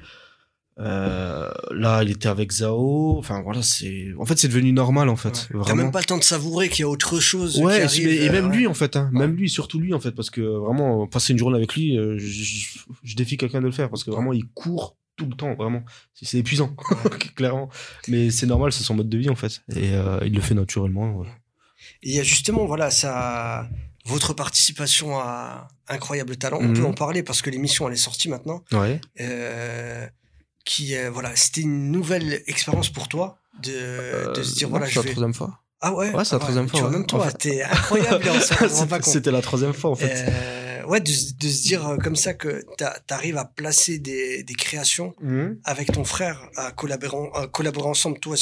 Euh, là il était avec Zao. Enfin voilà c'est en fait c'est devenu normal en fait. Ouais. T'as même pas le temps de savourer qu'il y a autre chose Ouais, qui et, même euh, lui ouais. en fait, hein. Ouais. même lui, surtout lui en fait, parce que vraiment passer une journée avec lui, euh, je, je- je défie quelqu'un de le faire parce que vraiment il court tout le temps, vraiment, c'est épuisant, *laughs* clairement. Mais c'est normal, c'est son mode de vie en fait, et euh, il le fait naturellement. Et il y a justement, voilà, ça, votre participation à Incroyable Talent. On Mhm. peut en parler parce que l'émission, elle est sortie maintenant. Ouais. Euh, qui, euh, voilà, c'était une nouvelle expérience pour toi de, de se dire, Euh, voilà, non, je c'est la vais. troisième fois. Ah ouais? Ouais, c'est la Ah troisième fois, Tu vois, ouais. même toi, En fait- t'es incroyable. *laughs* C'était la troisième fois en fait. Euh, ouais, de, de se dire euh, comme ça que t'a- t'arrives à placer des, des créations Mhm. avec ton frère, à collaborer, à collaborer ensemble, toi,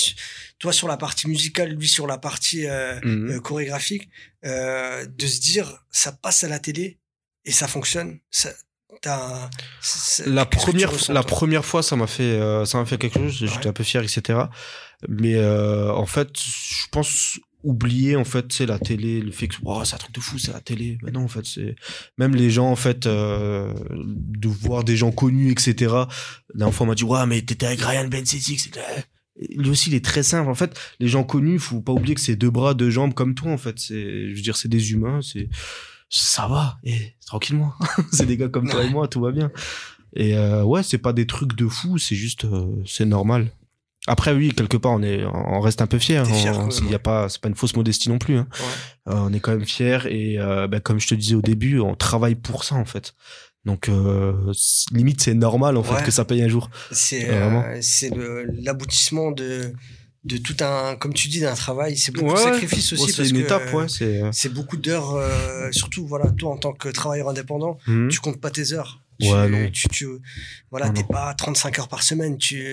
toi sur la partie musicale, lui sur la partie euh, chorégraphique, euh, de se dire ça passe à la télé et ça fonctionne. Ça, La première, la première fois, ça m'a fait, euh, ça m'a fait quelque chose. J'étais Ouais. un peu fier, etc. Mais euh, en fait, je pense oublier en fait, c'est la télé, le fait que oh, c'est un truc de fou, c'est la télé. Mais non, en fait, c'est même les gens en fait, euh, de voir des gens connus, etc. On m'a dit ouais, mais t'étais avec Ryan Bensetti, etc. Lui aussi, il est très simple. En fait, les gens connus, faut pas oublier que c'est deux bras, deux jambes comme toi. En fait, c'est, je veux dire, c'est des humains. C'est, ça va. Et tranquillement, *laughs* c'est des gars comme toi et moi, tout va bien. Et euh, ouais, c'est pas des trucs de fou, c'est juste, euh, c'est normal. Après, oui, quelque part, on est, on reste un peu fier. T'es fier, Il y a pas, c'est pas une fausse modestie non plus. Hein. Ouais. Euh, on est quand même fier et bah, comme je te disais au début, on travaille pour ça en fait. Donc limite c'est normal en fait que ça paye un jour. C'est l'aboutissement de de tout un, comme tu dis, d'un travail. C'est beaucoup Ouais, de ouais. sacrifices aussi Ouais, c'est une que étape, ouais. C'est. euh, c'est beaucoup d'heures. euh, surtout, voilà, toi en tant que travailleur indépendant, mhm. tu comptes pas tes heures. Ouais, tu, non. Tu, tu, voilà, t'es pas à 35 heures par semaine. Tu,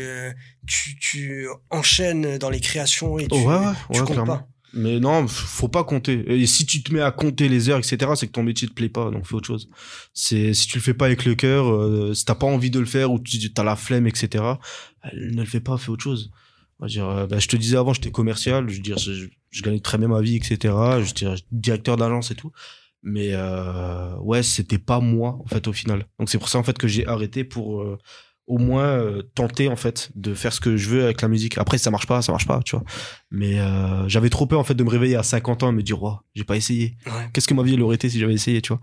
tu, tu enchaînes dans les créations et tu, ouais, ouais, tu ouais, comptes clairement. pas. Mais non, faut pas compter. Et si tu te mets à compter les heures, etc., c'est que ton métier te plaît pas, donc fais autre chose. C'est si tu le fais pas avec le cœur, euh, si t'as pas envie de le faire ou tu as la flemme, etc., ne le fais pas, fais autre chose. On va dire, euh, bah, je te disais avant, j'étais commercial, je veux dire, je, je gagnais très bien ma vie, etc. Je dirais directeur d'agence et tout. Mais euh, ouais, c'était pas moi en fait au final. Donc c'est pour ça en fait que j'ai arrêté pour euh, au moins euh, tenter en fait de faire ce que je veux avec la musique. Après ça marche pas, ça marche pas, tu vois. Mais euh, j'avais trop peur en fait de me réveiller à 50 ans et me dire oh, j'ai pas essayé. Ouais. Qu'est-ce que ma vie elle aurait été si j'avais essayé, tu vois?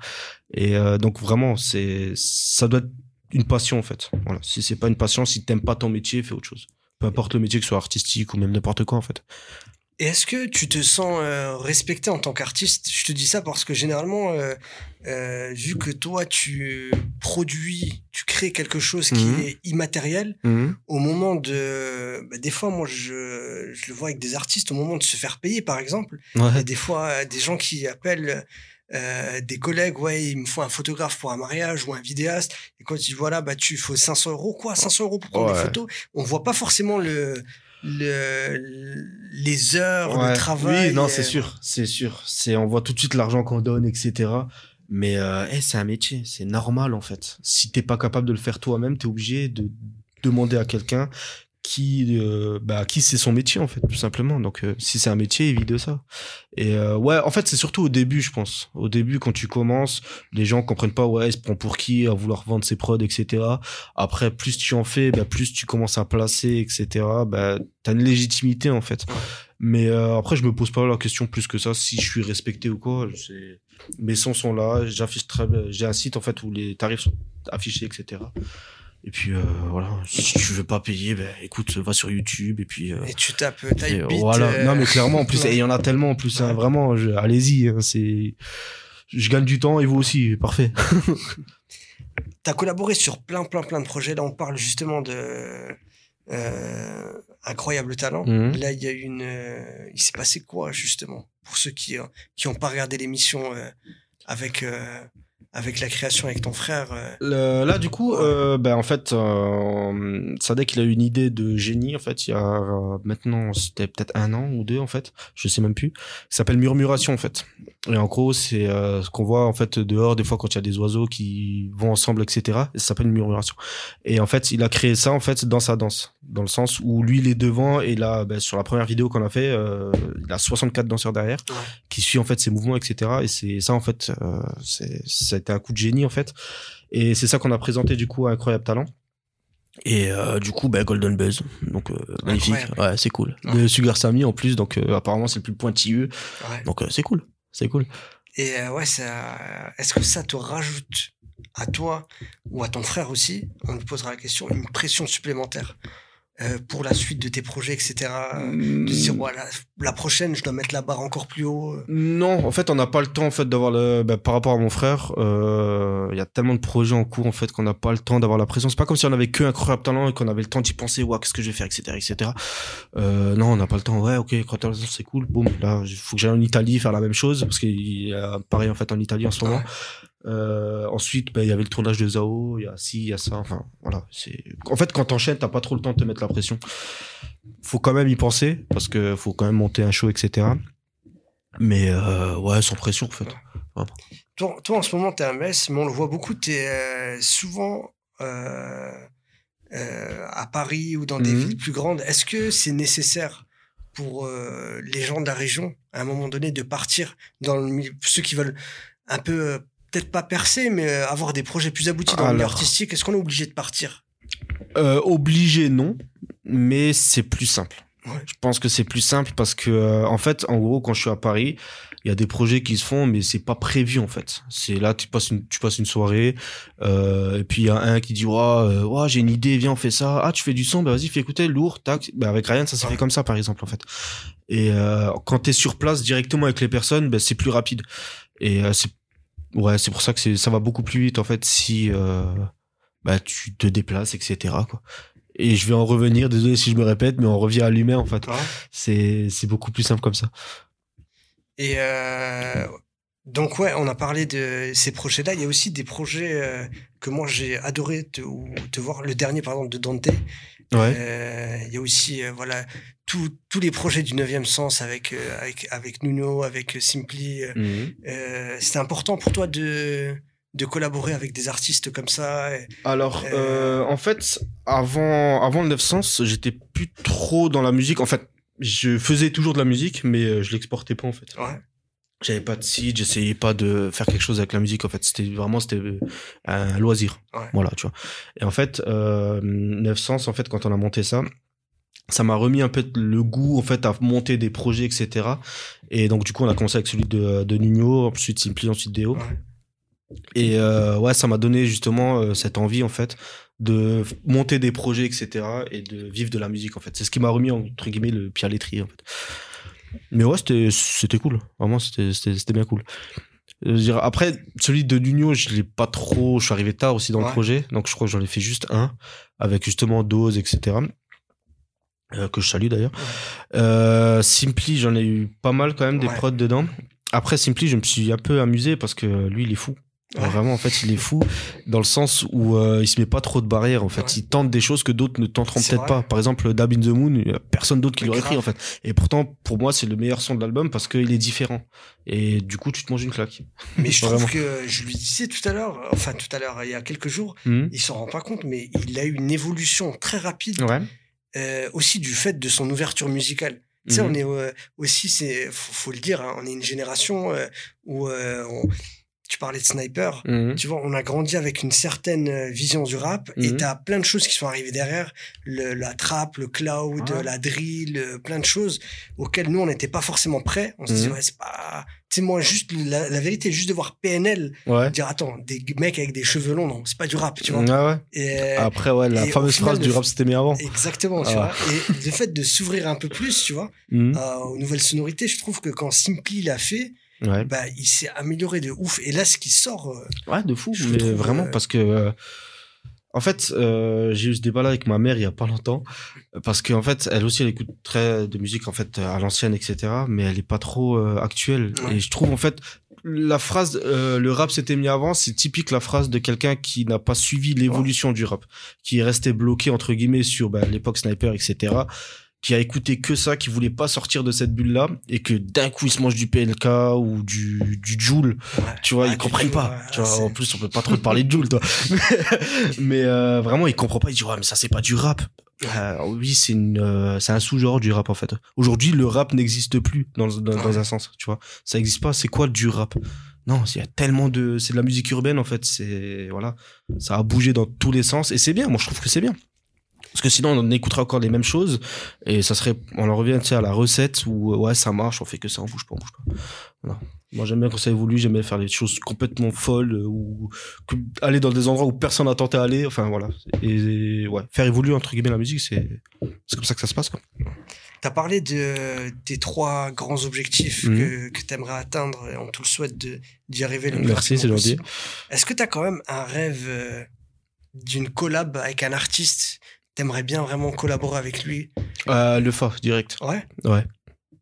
Et euh, donc vraiment c'est ça doit être une passion en fait. Voilà, si c'est pas une passion, si t'aimes pas ton métier, fais autre chose. Peu importe le métier que ce soit artistique ou même n'importe quoi en fait. Et est-ce que tu te sens euh, respecté en tant qu'artiste? Je te dis ça parce que généralement, euh, euh, vu que toi, tu produis, tu crées quelque chose qui Mhm. est immatériel, au moment de... bah, des fois, moi, je, je le vois avec des artistes, au moment de se faire payer, par exemple, des fois des gens qui appellent euh, des collègues, ouais, il me faut un photographe pour un mariage ou un vidéaste. Et quand ils disent, voilà, bah, tu faut 500 euros, quoi, 500 euros pour prendre des photos? On voit pas forcément le, le, les heures Ouais. de travail. Oui, non, euh, c'est sûr, c'est sûr. C'est, on voit tout de suite l'argent qu'on donne, etc. Mais euh, eh, c'est un métier, c'est normal en fait. Si t'es pas capable de le faire toi-même, t'es obligé de demander à quelqu'un qui, euh, bah, qui c'est son métier en fait, tout simplement. Donc, euh, si c'est un métier, évite de ça. Et euh, ouais, en fait, c'est surtout au début, je pense. Au début, quand tu commences, les gens comprennent pas, ouais, il se prend pour qui, à vouloir vendre ses prods, etc. Après, plus tu en fais, bah, plus tu commences à placer, etc. Bah, t'as une légitimité en fait. Mais euh, après, je me pose pas la question plus que ça. Si je suis respecté ou quoi, Mes sons sont là, j'affiche j'ai un site en fait où les tarifs sont affichés, etc. Et puis euh, voilà, si tu veux pas payer, ben écoute, va sur YouTube et puis. Euh, et tu tapes Type et Beat, voilà. euh, Non mais clairement, en plus, *laughs* il y en a tellement en plus. hein, vraiment, allez-y. hein, c'est, je gagne du temps et vous aussi, parfait. *laughs* T'as collaboré sur plein, plein, plein de projets. Là, on parle justement de euh, incroyable talent. Mhm. Là, il y a une. euh, il s'est passé quoi justement pour ceux qui euh, qui ont pas regardé l'émission euh, avec euh, avec la création avec ton frère. euh, Le- là, du coup, euh, ben en fait, euh, Sadek, il a eu une idée de génie en fait. Il y a euh, maintenant, c'était peut-être un an ou deux en fait, je sais même plus. Ça s'appelle murmuration en fait. Et en gros, c'est euh, ce qu'on voit en fait dehors des fois quand il y a des oiseaux qui vont ensemble, etc. Et ça s'appelle une murmuration. Et en fait, il a créé ça en fait dans sa danse, dans le sens où lui il est devant et là, ben, sur la première vidéo qu'on a fait, euh, il a 64 danseurs derrière Ouais. qui suit en fait ses mouvements, etc. Et c'est ça en fait, euh, c'est ça a été un coup de génie en fait. Et c'est ça qu'on a présenté du coup à Incroyable Talent. Et euh, du coup, bah, Golden Buzz, donc euh, magnifique, ouais, c'est cool. Ouais. De Sugar Sammy en plus, donc euh, apparemment c'est le plus pointilleux, ouais. donc euh, c'est cool, c'est cool. Et euh, ouais, ça. Est-ce que ça te rajoute à toi ou à ton frère aussi On te posera la question une pression supplémentaire? Euh, pour la suite de tes projets, etc. euh, De se dire voilà, la prochaine, je dois mettre la barre encore plus haut. euh. Non, en fait, on n'a pas le temps en fait d'avoir le. bah, par rapport à mon frère, euh, il y a tellement de projets en cours en fait qu'on n'a pas le temps d'avoir la pression. C'est pas comme si on avait que incroyable talent et qu'on avait le temps d'y penser. Ouais, qu'est-ce que je vais faire, etc., etc. Euh, non, on n'a pas le temps. Ouais, ok, talent, c'est cool. Boum, là, il faut que j'aille en Italie faire la même chose parce qu'il y a pareil en fait en Italie en ce moment. Ouais. Euh, ensuite, bah, il y avait le tournage de Zao, il y a ci, il y a ça. Enfin, voilà. C'est. En fait, quand t'enchaînes, t'as pas trop le temps de te mettre la pression. Faut quand même y penser parce que faut quand même monter un show, etc. Mais euh, ouais, sans pression en fait. Toi, toi, en ce moment, tu es à Metz, mais on le voit beaucoup, tu es souvent euh, euh, à Paris ou dans des Mhm. villes plus grandes. Est-ce que c'est nécessaire pour euh, les gens de la région, à un moment donné, de partir dans le milieu, ceux qui veulent un peu, euh, peut-être pas percer, mais euh, avoir des projets plus aboutis dans le milieu Alors. artistique Est-ce qu'on est obligé de partir? Euh, obligé, non, mais c'est plus simple. Ouais. Je pense que c'est plus simple parce que, euh, en fait, en gros, quand je suis à Paris, il y a des projets qui se font, mais c'est pas prévu en fait. C'est là, tu passes une, tu passes une soirée, euh, et puis il y a un qui dit, ouais, ouais, j'ai une idée, viens, on fait ça. Ah, tu fais du son, bah vas-y, fais écouter, lourd, tac. Bah, avec Ryan, ça s'est Ouais. fait comme ça, par exemple, en fait. Et euh, quand t'es sur place directement avec les personnes, bah, c'est plus rapide. Et euh, c'est, ouais, c'est pour ça que c'est, ça va beaucoup plus vite en fait si, euh, bah, tu te déplaces, etc. Quoi. Et je vais en revenir, désolé si je me répète, mais on revient à l'humain en fait. C'est c'est beaucoup plus simple comme ça. Et euh, donc, ouais, on a parlé de ces projets-là. Il y a aussi des projets euh, que moi j'ai adoré te, te voir. Le dernier, par exemple, de Dante. Ouais. Euh, Il y a aussi, euh, voilà, tous tous les projets du 9e sens avec, euh, avec, avec Nuno, avec Simply. euh, C'était important pour toi de, de collaborer avec des artistes comme ça. et- Alors, Euh, euh, en fait, avant, avant le 900, j'étais plus trop dans la musique. En fait, je faisais toujours de la musique, mais je l'exportais pas en fait. Ouais. J'avais pas de site, j'essayais pas de faire quelque chose avec la musique. En fait, c'était vraiment c'était euh, un loisir. Ouais. Voilà, tu vois. Et en fait, euh, 900, en fait, quand on a monté ça, ça m'a remis un peu le goût en fait à monter des projets, etc. Et donc du coup, on a commencé avec celui de, de Nuno, ensuite Simply, ensuite Deo. Ouais. Et euh, ouais, ça m'a donné justement euh, cette envie en fait de monter des projets, etc. et de vivre de la musique en fait. C'est ce qui m'a remis entre guillemets le pied à l'étrier en fait. Mais ouais, c'était cool. Vraiment, c'était bien cool. Je veux dire, après, celui de Nuno, je l'ai pas trop. Je suis arrivé tard aussi dans Ouais. le projet, donc je crois que j'en ai fait juste un avec justement Dose, etc. Euh, que je salue d'ailleurs. Euh, Simply, j'en ai eu pas mal quand même des Ouais. prods dedans. Après Simply, je me suis un peu amusé parce que lui, il est fou. Ouais. Vraiment, en fait, il est fou dans le sens où euh, il se met pas trop de barrières. En fait, Ouais. il tente des choses que d'autres ne tenteront peut-être pas. Par exemple, Dab in the Moon, y a personne d'autre qui l'aurait pris en fait. Et pourtant, pour moi, c'est le meilleur son de l'album parce qu'il est différent. Et du coup, tu te manges une claque. Mais je *laughs* trouve que je lui disais tout à l'heure, enfin tout à l'heure, il y a quelques jours, Mhm. il s'en rend pas compte, mais il a eu une évolution très rapide Ouais. euh, aussi du fait de son ouverture musicale. Tu sais, Mhm. on est euh, aussi, c'est faut, faut le dire, hein, on est une génération euh, où euh, on, tu parlais de sniper. Mhm. Tu vois, on a grandi avec une certaine euh, vision du rap et Mhm. t'as plein de choses qui sont arrivées derrière. Le, la trap, le cloud, la drill, euh, plein de choses auxquelles nous, on n'était pas forcément prêts. On se dit, Mhm. ouais, c'est pas... Tu sais, moi, juste, la, la vérité, juste de voir PNL Ouais. dire, attends, des mecs avec des cheveux longs, non, c'est pas du rap, tu vois. Ah ouais. Et, Après, ouais, la fameuse final, phrase du rap c'était mieux avant. Exactement, tu Ah. vois. Et le fait de s'ouvrir un peu plus, tu vois, euh, aux nouvelles sonorités, je trouve que quand Simply l'a fait, Ouais. bah, il s'est amélioré de ouf. Et là, ce qui sort, euh, Ouais, de fou. Mais trouve, vraiment, euh, parce que. euh, en fait, euh, j'ai eu ce débat-là avec ma mère il y a pas longtemps. Parce qu'en fait, elle aussi, elle écoute très de musique en fait à l'ancienne, etc. Mais elle est pas trop euh, actuelle. Et je trouve en fait. La phrase euh, le rap s'était mis avant, c'est typique la phrase de quelqu'un qui n'a pas suivi l'évolution du rap, qui est resté bloqué entre guillemets sur bah, l'époque sniper, etc. Qui a écouté que ça, qui voulait pas sortir de cette bulle là, et que d'un coup il se mange du PLK ou du du Joule ouais. tu vois, Ah, ils comprennent pas. ouais, tu vois, en plus, on peut pas trop parler de Joule, toi. *laughs* mais euh, vraiment, ils comprennent pas. Ils disent, ouais, mais ça, c'est pas du rap. Euh, oui, c'est une, euh, c'est un sous-genre du rap, en fait. Aujourd'hui, le rap n'existe plus dans, dans, dans Ouais. un sens, tu vois. Ça existe pas. C'est quoi du rap? Non, il y a tellement de, c'est de la musique urbaine, en fait. C'est, voilà. Ça a bougé dans tous les sens. Et c'est bien. Moi, je trouve que c'est bien. Parce que sinon, on écoutera encore les mêmes choses. Et ça serait, on en revient, tu à la recette où, euh, ouais, ça marche, on fait que ça, on bouge pas, on bouge pas. Voilà. Moi, j'aime bien quand ça évolue, j'aime bien faire des choses complètement folles euh, ou aller dans des endroits où personne n'a tenté à aller. Enfin, voilà. Et, ouais, faire évoluer, entre guillemets, la musique, c'est, comme ça que ça se passe, quoi. T'as parlé de, des trois grands objectifs Mhm. que, que t'aimerais atteindre et on te le souhaite d'y arriver le plus Merci, c'est gentil. Est-ce que t'as quand même un rêve euh, d'une collab avec un artiste T'aimerais bien vraiment collaborer avec lui Euh, le fa, direct. Ouais. Ouais.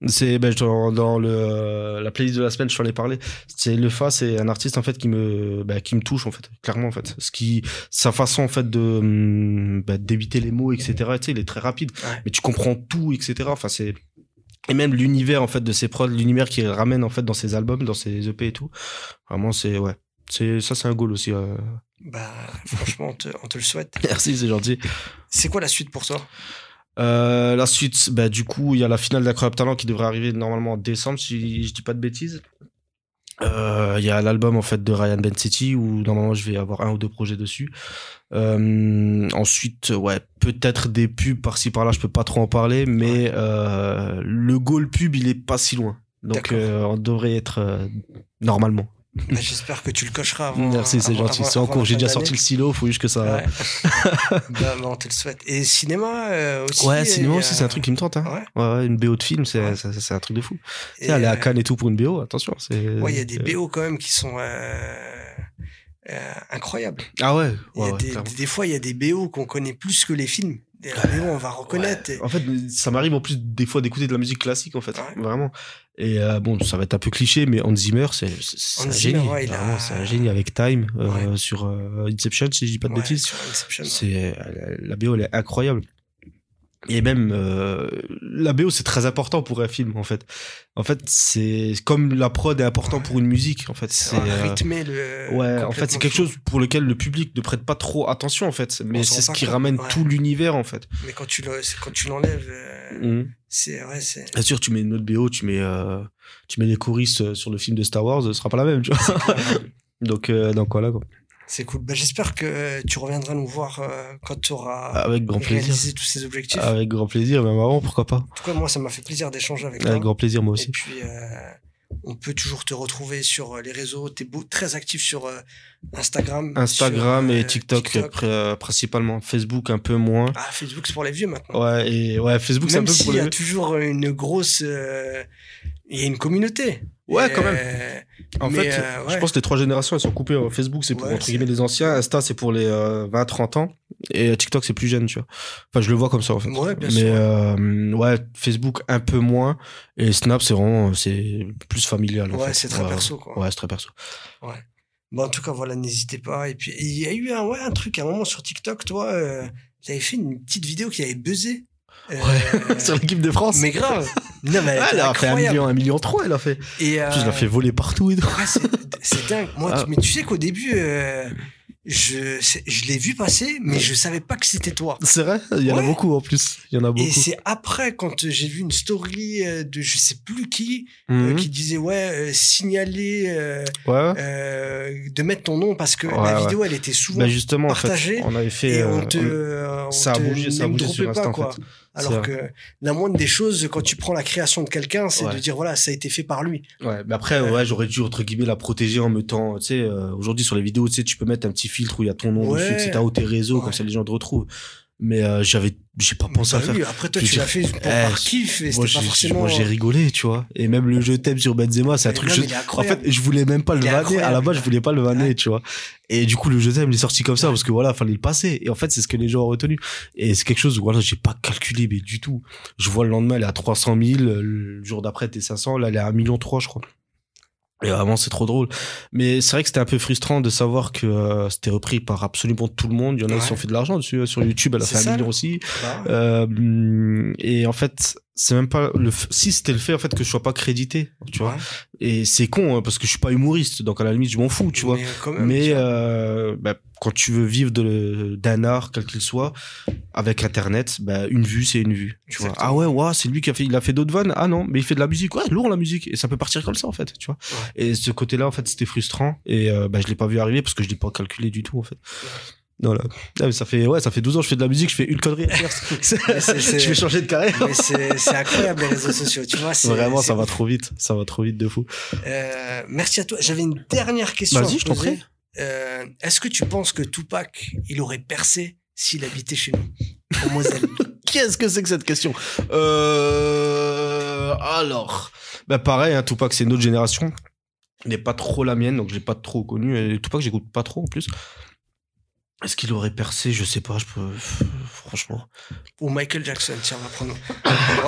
C'est ben, dans, dans le euh, la playlist de la semaine, je t'en ai parlé. C'est le fa, c'est un artiste en fait qui me bah, qui me touche en fait, clairement en fait. Ce qui sa façon en fait de hum, bah, d'éviter les mots, etc. Tu sais, il est très rapide, Ouais. mais tu comprends tout, etc. Enfin c'est et même l'univers en fait de ses prods, l'univers qu'il ramène en fait dans ses albums, dans ses EP et tout. Vraiment c'est ouais. C'est ça c'est un goal aussi. euh. Bah, franchement, on te, on te le souhaite. *laughs* Merci, c'est gentil. C'est quoi la suite pour toi? Euh, la suite, bah, du coup, il y a la finale d'Incroyable Talent qui devrait arriver normalement en décembre, si je dis pas de bêtises. Euh, Il y a l'album en fait de Ryan Ben City où normalement je vais avoir un ou deux projets dessus. Euh, ensuite, ouais, peut-être des pubs par-ci par-là, je peux pas trop en parler, mais euh, le goal pub il est pas si loin, donc on devrait être normalement. Bah, J'espère que tu le cocheras avant. Merci, c'est gentil. C'est en cours, j'ai déjà sorti le stylo, faut juste que ça. Ouais. *laughs* bah, bah, on te le souhaite. Et cinéma euh, aussi Ouais, cinéma a- aussi, c'est un truc qui me tente. Hein. Ouais. Ouais, ouais, une BO de film, c'est Ouais. un truc de fou. Et, aller à euh, Cannes et tout pour une BO, attention. Ouais, il y a des euh, BO quand même qui sont euh, euh, incroyables. Ah ouais, Il y ouais, a ouais, des, des fois, il y a des BO qu'on connaît plus que les films. Des BO, on va reconnaître. Ouais. En fait, ça m'arrive en plus des fois d'écouter de la musique classique, en fait, Ouais. vraiment. Et euh, bon, ça va être un peu cliché, mais Hans Zimmer, c'est un Zimmer, génie. ouais, a- c'est un génie avec Time euh, sur euh, Inception, si je dis pas de bêtises. C'est la BO, elle est incroyable. Et même euh, la BO, c'est très important pour un film, en fait. En fait, c'est comme la prod est important Ouais. pour une musique, en fait. C'est euh, rythmer le. Ouais, en fait, c'est quelque chose pour lequel le public ne prête pas trop attention, en fait. Mais c'est ce qui compte, ramène ouais. tout l'univers, en fait. Mais quand tu quand l'enlèves, euh, Mhm. c'est ouais, c'est. Bien sûr, tu mets une autre BO, tu mets, euh, tu mets les choristes sur le film de Star Wars, ce sera pas la même, tu vois. *laughs* donc, donc voilà, quoi. C'est cool. Bah, J'espère que tu reviendras nous voir euh, quand tu auras Avec grand plaisir. réalisé tous ces objectifs. Avec grand plaisir, même avant, pourquoi pas. En tout cas, moi, ça m'a fait plaisir d'échanger avec toi. Avec grand plaisir, moi Et aussi. puis, euh, on peut toujours te retrouver sur euh, les réseaux. Tu es très actif sur euh, Instagram. Instagram sur, et TikTok, pr- principalement. Facebook, un peu moins. Ah, Facebook, c'est pour les vieux maintenant. Ouais, et ouais, Facebook, c'est un peu pour y les. a toujours une grosse. Il y a une communauté. Ouais, quand même. En mais, fait, euh, je ouais. pense que les trois générations, elles sont coupées. Euh, Facebook, c'est pour, Ouais, entre guillemets, les anciens. Insta, c'est pour les euh, 20-30 ans. Et TikTok, c'est plus jeune, tu vois. Enfin, je le vois comme ça, en fait. Ouais, bien Mais, sûr. euh, ouais, Facebook, un peu moins. Et Snap, c'est vraiment, c'est plus familial, en Ouais, c'est très perso, quoi. Ouais, c'est très perso. Bon, en tout cas, voilà, n'hésitez pas. Et puis, il y a eu un, ouais, un truc à un moment sur TikTok, toi, euh, tu avais fait une petite vidéo qui avait buzzé. Euh, *laughs* Sur l'équipe de France. mais grave. Non, mais elle *laughs* Ah, elle a fait un incroyable. million, un million trois, elle a fait. Et, euh, a fait voler partout et tout. Ouais, c'est- dingue. Moi, Ah. tu- mais tu sais qu'au début, euh, je, je l'ai vu passer, mais je savais pas que c'était toi. C'est vrai Il y en a Ouais. beaucoup en plus. Il y en a beaucoup. Et c'est après, quand j'ai vu une story euh, de je sais plus qui, euh, Mhm. qui disait, ouais, signaler, Ouais. de mettre ton nom parce que Ouais, la ouais. vidéo, elle était souvent Bah justement, en partagé, fait, on avait fait. et on te, ça a bougé, ça a bougé sur Insta, pas, en quoi. fait. Alors que la moindre des choses, quand tu prends la création de quelqu'un, c'est Ouais. de dire, voilà, ça a été fait par lui. Ouais, mais après, Ouais. ouais, j'aurais dû, entre guillemets, la protéger en mettant, tu sais, euh, aujourd'hui sur les vidéos, tu sais, tu peux mettre un petit filtre où il y a ton nom Ouais. dessus, etc., ou tes réseaux, comme ça les gens te retrouvent. Mais euh, j'avais, j'ai pas pensé à Bah faire. oui, après, toi, tu l'as fait pour, eh, par kiff et Moi, j'ai, forcément. j'ai rigolé, tu vois. Et même le jeu thème sur Benzema, c'est un Mais truc. non, je- En fait, je voulais même pas le Il vanner. À la base, je voulais pas le vanner, Ouais. tu vois. Et du coup, le jeu thème, il est sorti comme ça parce que voilà, fallait le passer. Et en fait, c'est ce que les gens ont retenu. Et c'est quelque chose où voilà, j'ai pas calculé, mais du tout. Je vois le lendemain, elle est à 300 000. Le jour d'après, t'es 500. Là, elle est à 1 million 3, je crois. Et vraiment, c'est trop drôle. Mais c'est vrai que c'était un peu frustrant de savoir que euh, c'était repris par absolument tout le monde. Il y en a qui Ouais. sont fait de l'argent dessus. Sur YouTube, elle a fait un million aussi. Bah. Euh, et en fait, c'est même pas le si c'était le fait en fait que je sois pas crédité, tu vois. Ouais. Et c'est con hein, parce que je suis pas humoriste, donc à la limite je m'en fous, tu vois. Mais quand même, Mais euh, bah, quand tu veux vivre de d'un art quel qu'il soit avec internet, bah une vue c'est une vue, tu vois. Ah ouais, ouais, c'est lui qui a fait il a fait d'autres vannes. Ah non, mais il fait de la musique. Ouais, lourd la musique et ça peut partir comme ça en fait, tu vois. Et ce côté-là en fait, c'était frustrant et euh, bah je l'ai pas vu arriver parce que je l'ai pas calculé du tout en fait. Voilà. Ah, mais ça fait ouais, ça fait 12 ans que je fais de la musique, je fais une connerie. *laughs* je vais changer de carrière. C'est incroyable les réseaux sociaux, tu vois. Vraiment, ça va trop vite. Ça va trop vite de fou. Euh, merci à toi. J'avais une dernière question. Vas-y, je t'en poser. prie. Euh, Est-ce que tu penses que Tupac, il aurait percé s'il habitait chez nous, au Moselle? *laughs* Qu'est-ce que c'est que cette question? Euh... Alors, bah pareil, hein, Tupac, c'est une autre génération. N'est pas trop la mienne, donc je l'ai pas trop connu. Et Tupac, j'écoute pas trop en plus. Est-ce qu'il aurait percé? Je sais pas. Je peux... Franchement. Ou Michael Jackson Tiens, on va prendre,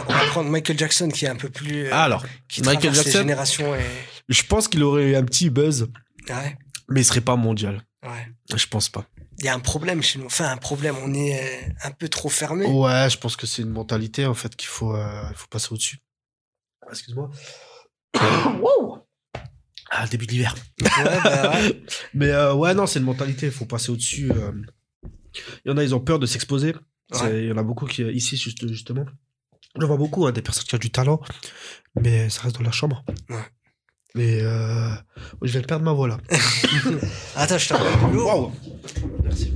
on va, prendre Michael Jackson qui est un peu plus. euh, Alors, qui Michael traverse les Jackson? générations et. je pense qu'il aurait eu un petit buzz, Ouais, mais il serait pas mondial. ouais. Je pense pas. Il y a un problème chez nous. Enfin, un problème. On est euh, un peu trop fermé. Ouais, je pense que c'est une mentalité en fait qu'il faut, euh, il faut passer au-dessus. Excuse-moi. *coughs* Wow. Ah, début de l'hiver. Ouais, bah ouais. *laughs* Mais euh, ouais, non, c'est une mentalité, il faut passer au-dessus. euh. Il y en a, ils ont peur de s'exposer. C'est- Ouais. Il y en a beaucoup qui, ici, juste, justement. Je vois beaucoup, hein, des personnes qui ont du talent, mais ça reste dans la chambre. Mais euh, je viens de perdre ma voix là. *laughs* Attends, je t'en. Waouh Merci.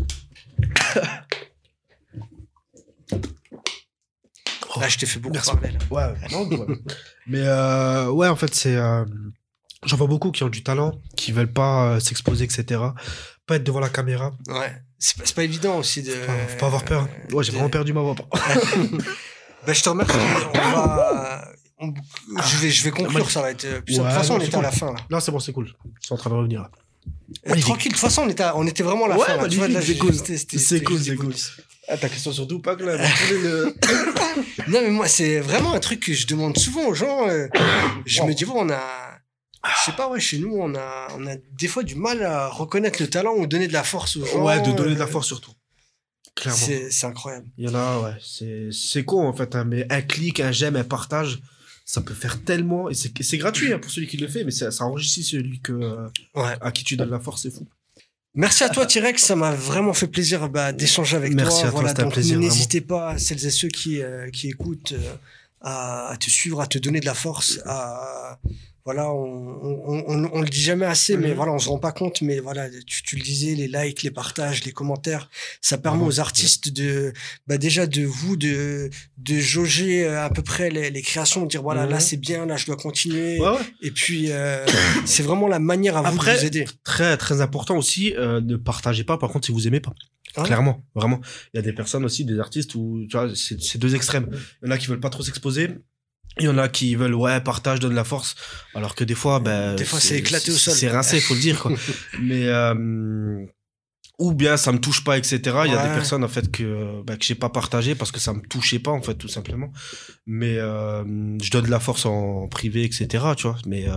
Là, je t'ai fait beaucoup Merci. parler. là. Ouais, non. *laughs* Mais euh, ouais, en fait, c'est. euh, J'en vois beaucoup qui ont du talent, qui veulent pas euh, s'exposer, etc. Pas être devant la caméra. Ouais. C'est pas, c'est pas évident aussi de. Faut, faut pas avoir peur. Ouais, j'ai de- vraiment perdu ma voix. *laughs* Bah, je te remercie. On va. on- Je vais, je vais conclure, ça va être. De toute Ouais, façon, on c'est était à la cool. fin là. Non, c'est bon, c'est cool. Ils sont en train de revenir. là. Euh, Magnifique. tranquille, de toute façon, on était, à- on était vraiment à la Ouais, fin. Magnifique, c'est cool. C'est cool, c'est cool. Ah, ta question sur Tupac, là, *laughs* le... Non, mais moi, c'est vraiment un truc que je demande souvent aux gens. euh, je me dis, bon, on a. Je sais pas, ouais, chez nous, on a, on a des fois du mal à reconnaître le talent ou donner de la force aux gens. Ouais, de donner de la force surtout. Clairement. C'est incroyable. Il y en a, ouais. C'est, c'est con, en fait, hein, mais un clic, un j'aime, un partage, ça peut faire tellement. Et c'est, c'est gratuit hein, pour celui qui le fait, mais ça, ça enrichit celui que, euh, Ouais. à qui tu donnes la force, c'est fou. Merci à toi, T-Rex. Ça m'a vraiment fait plaisir bah, d'échanger avec Merci toi. à toi, voilà, donc plaisir, N'hésitez pas, celles et ceux qui, euh, qui écoutent, euh, à, à te suivre, à te donner de la force. À, voilà, on, on, on, on le dit jamais assez, mais Mhm. voilà, on se rend pas compte. Mais voilà, tu, tu le disais, les likes, les partages, les commentaires, ça permet Mhm. aux artistes de, bah, déjà de vous, de, de jauger euh, à peu près les, les créations, de dire voilà, Mhm. là c'est bien, là je dois continuer. Ouais, ouais. Et puis, euh, c'est vraiment la manière à vous Après, de vous aider. Très, très important aussi, euh, ne partagez pas, par contre, si vous aimez pas. Ouais. Clairement, vraiment. Il y a des personnes aussi, des artistes où, tu vois, c'est, c'est deux extrêmes. Il y en a qui veulent pas trop s'exposer. Il y en a qui veulent, ouais, partage, donne la force. Alors que des fois, ben. Des fois, c'est éclaté au sol. C'est rincé, faut le dire, quoi. *laughs* Mais, euh, ou bien ça me touche pas, etc. Il y a des personnes, en fait, que, bah, que j'ai pas partagé parce que ça me touchait pas, en fait, tout simplement. Mais, euh, je donne de la force en privé, etc., tu vois. Mais, euh,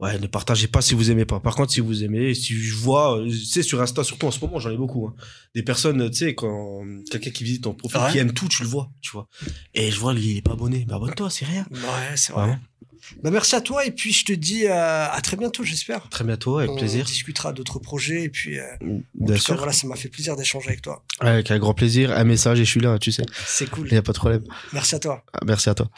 Ouais, ne partagez pas si vous aimez pas. Par contre, si vous aimez, si je vois, tu sais, sur Insta, surtout en ce moment, j'en ai beaucoup, hein. Des personnes, tu sais, quand quelqu'un qui visite ton profil, Ouais. qui aime tout, tu le vois, tu vois. Et je vois, lui, il est pas abonné. Mais abonne-toi, c'est rien. Ouais, c'est vrai. Vraiment. Bah, merci à toi et puis je te dis euh, à très bientôt, j'espère. Très bientôt, avec On plaisir. discutera d'autres projets et puis euh, en Bien cas, sûr. voilà, ça m'a fait plaisir d'échanger avec toi. Avec un grand plaisir. Un message et je suis là, tu sais. C'est cool. Il n'y a pas de problème. Merci à toi. Ah, Merci à toi.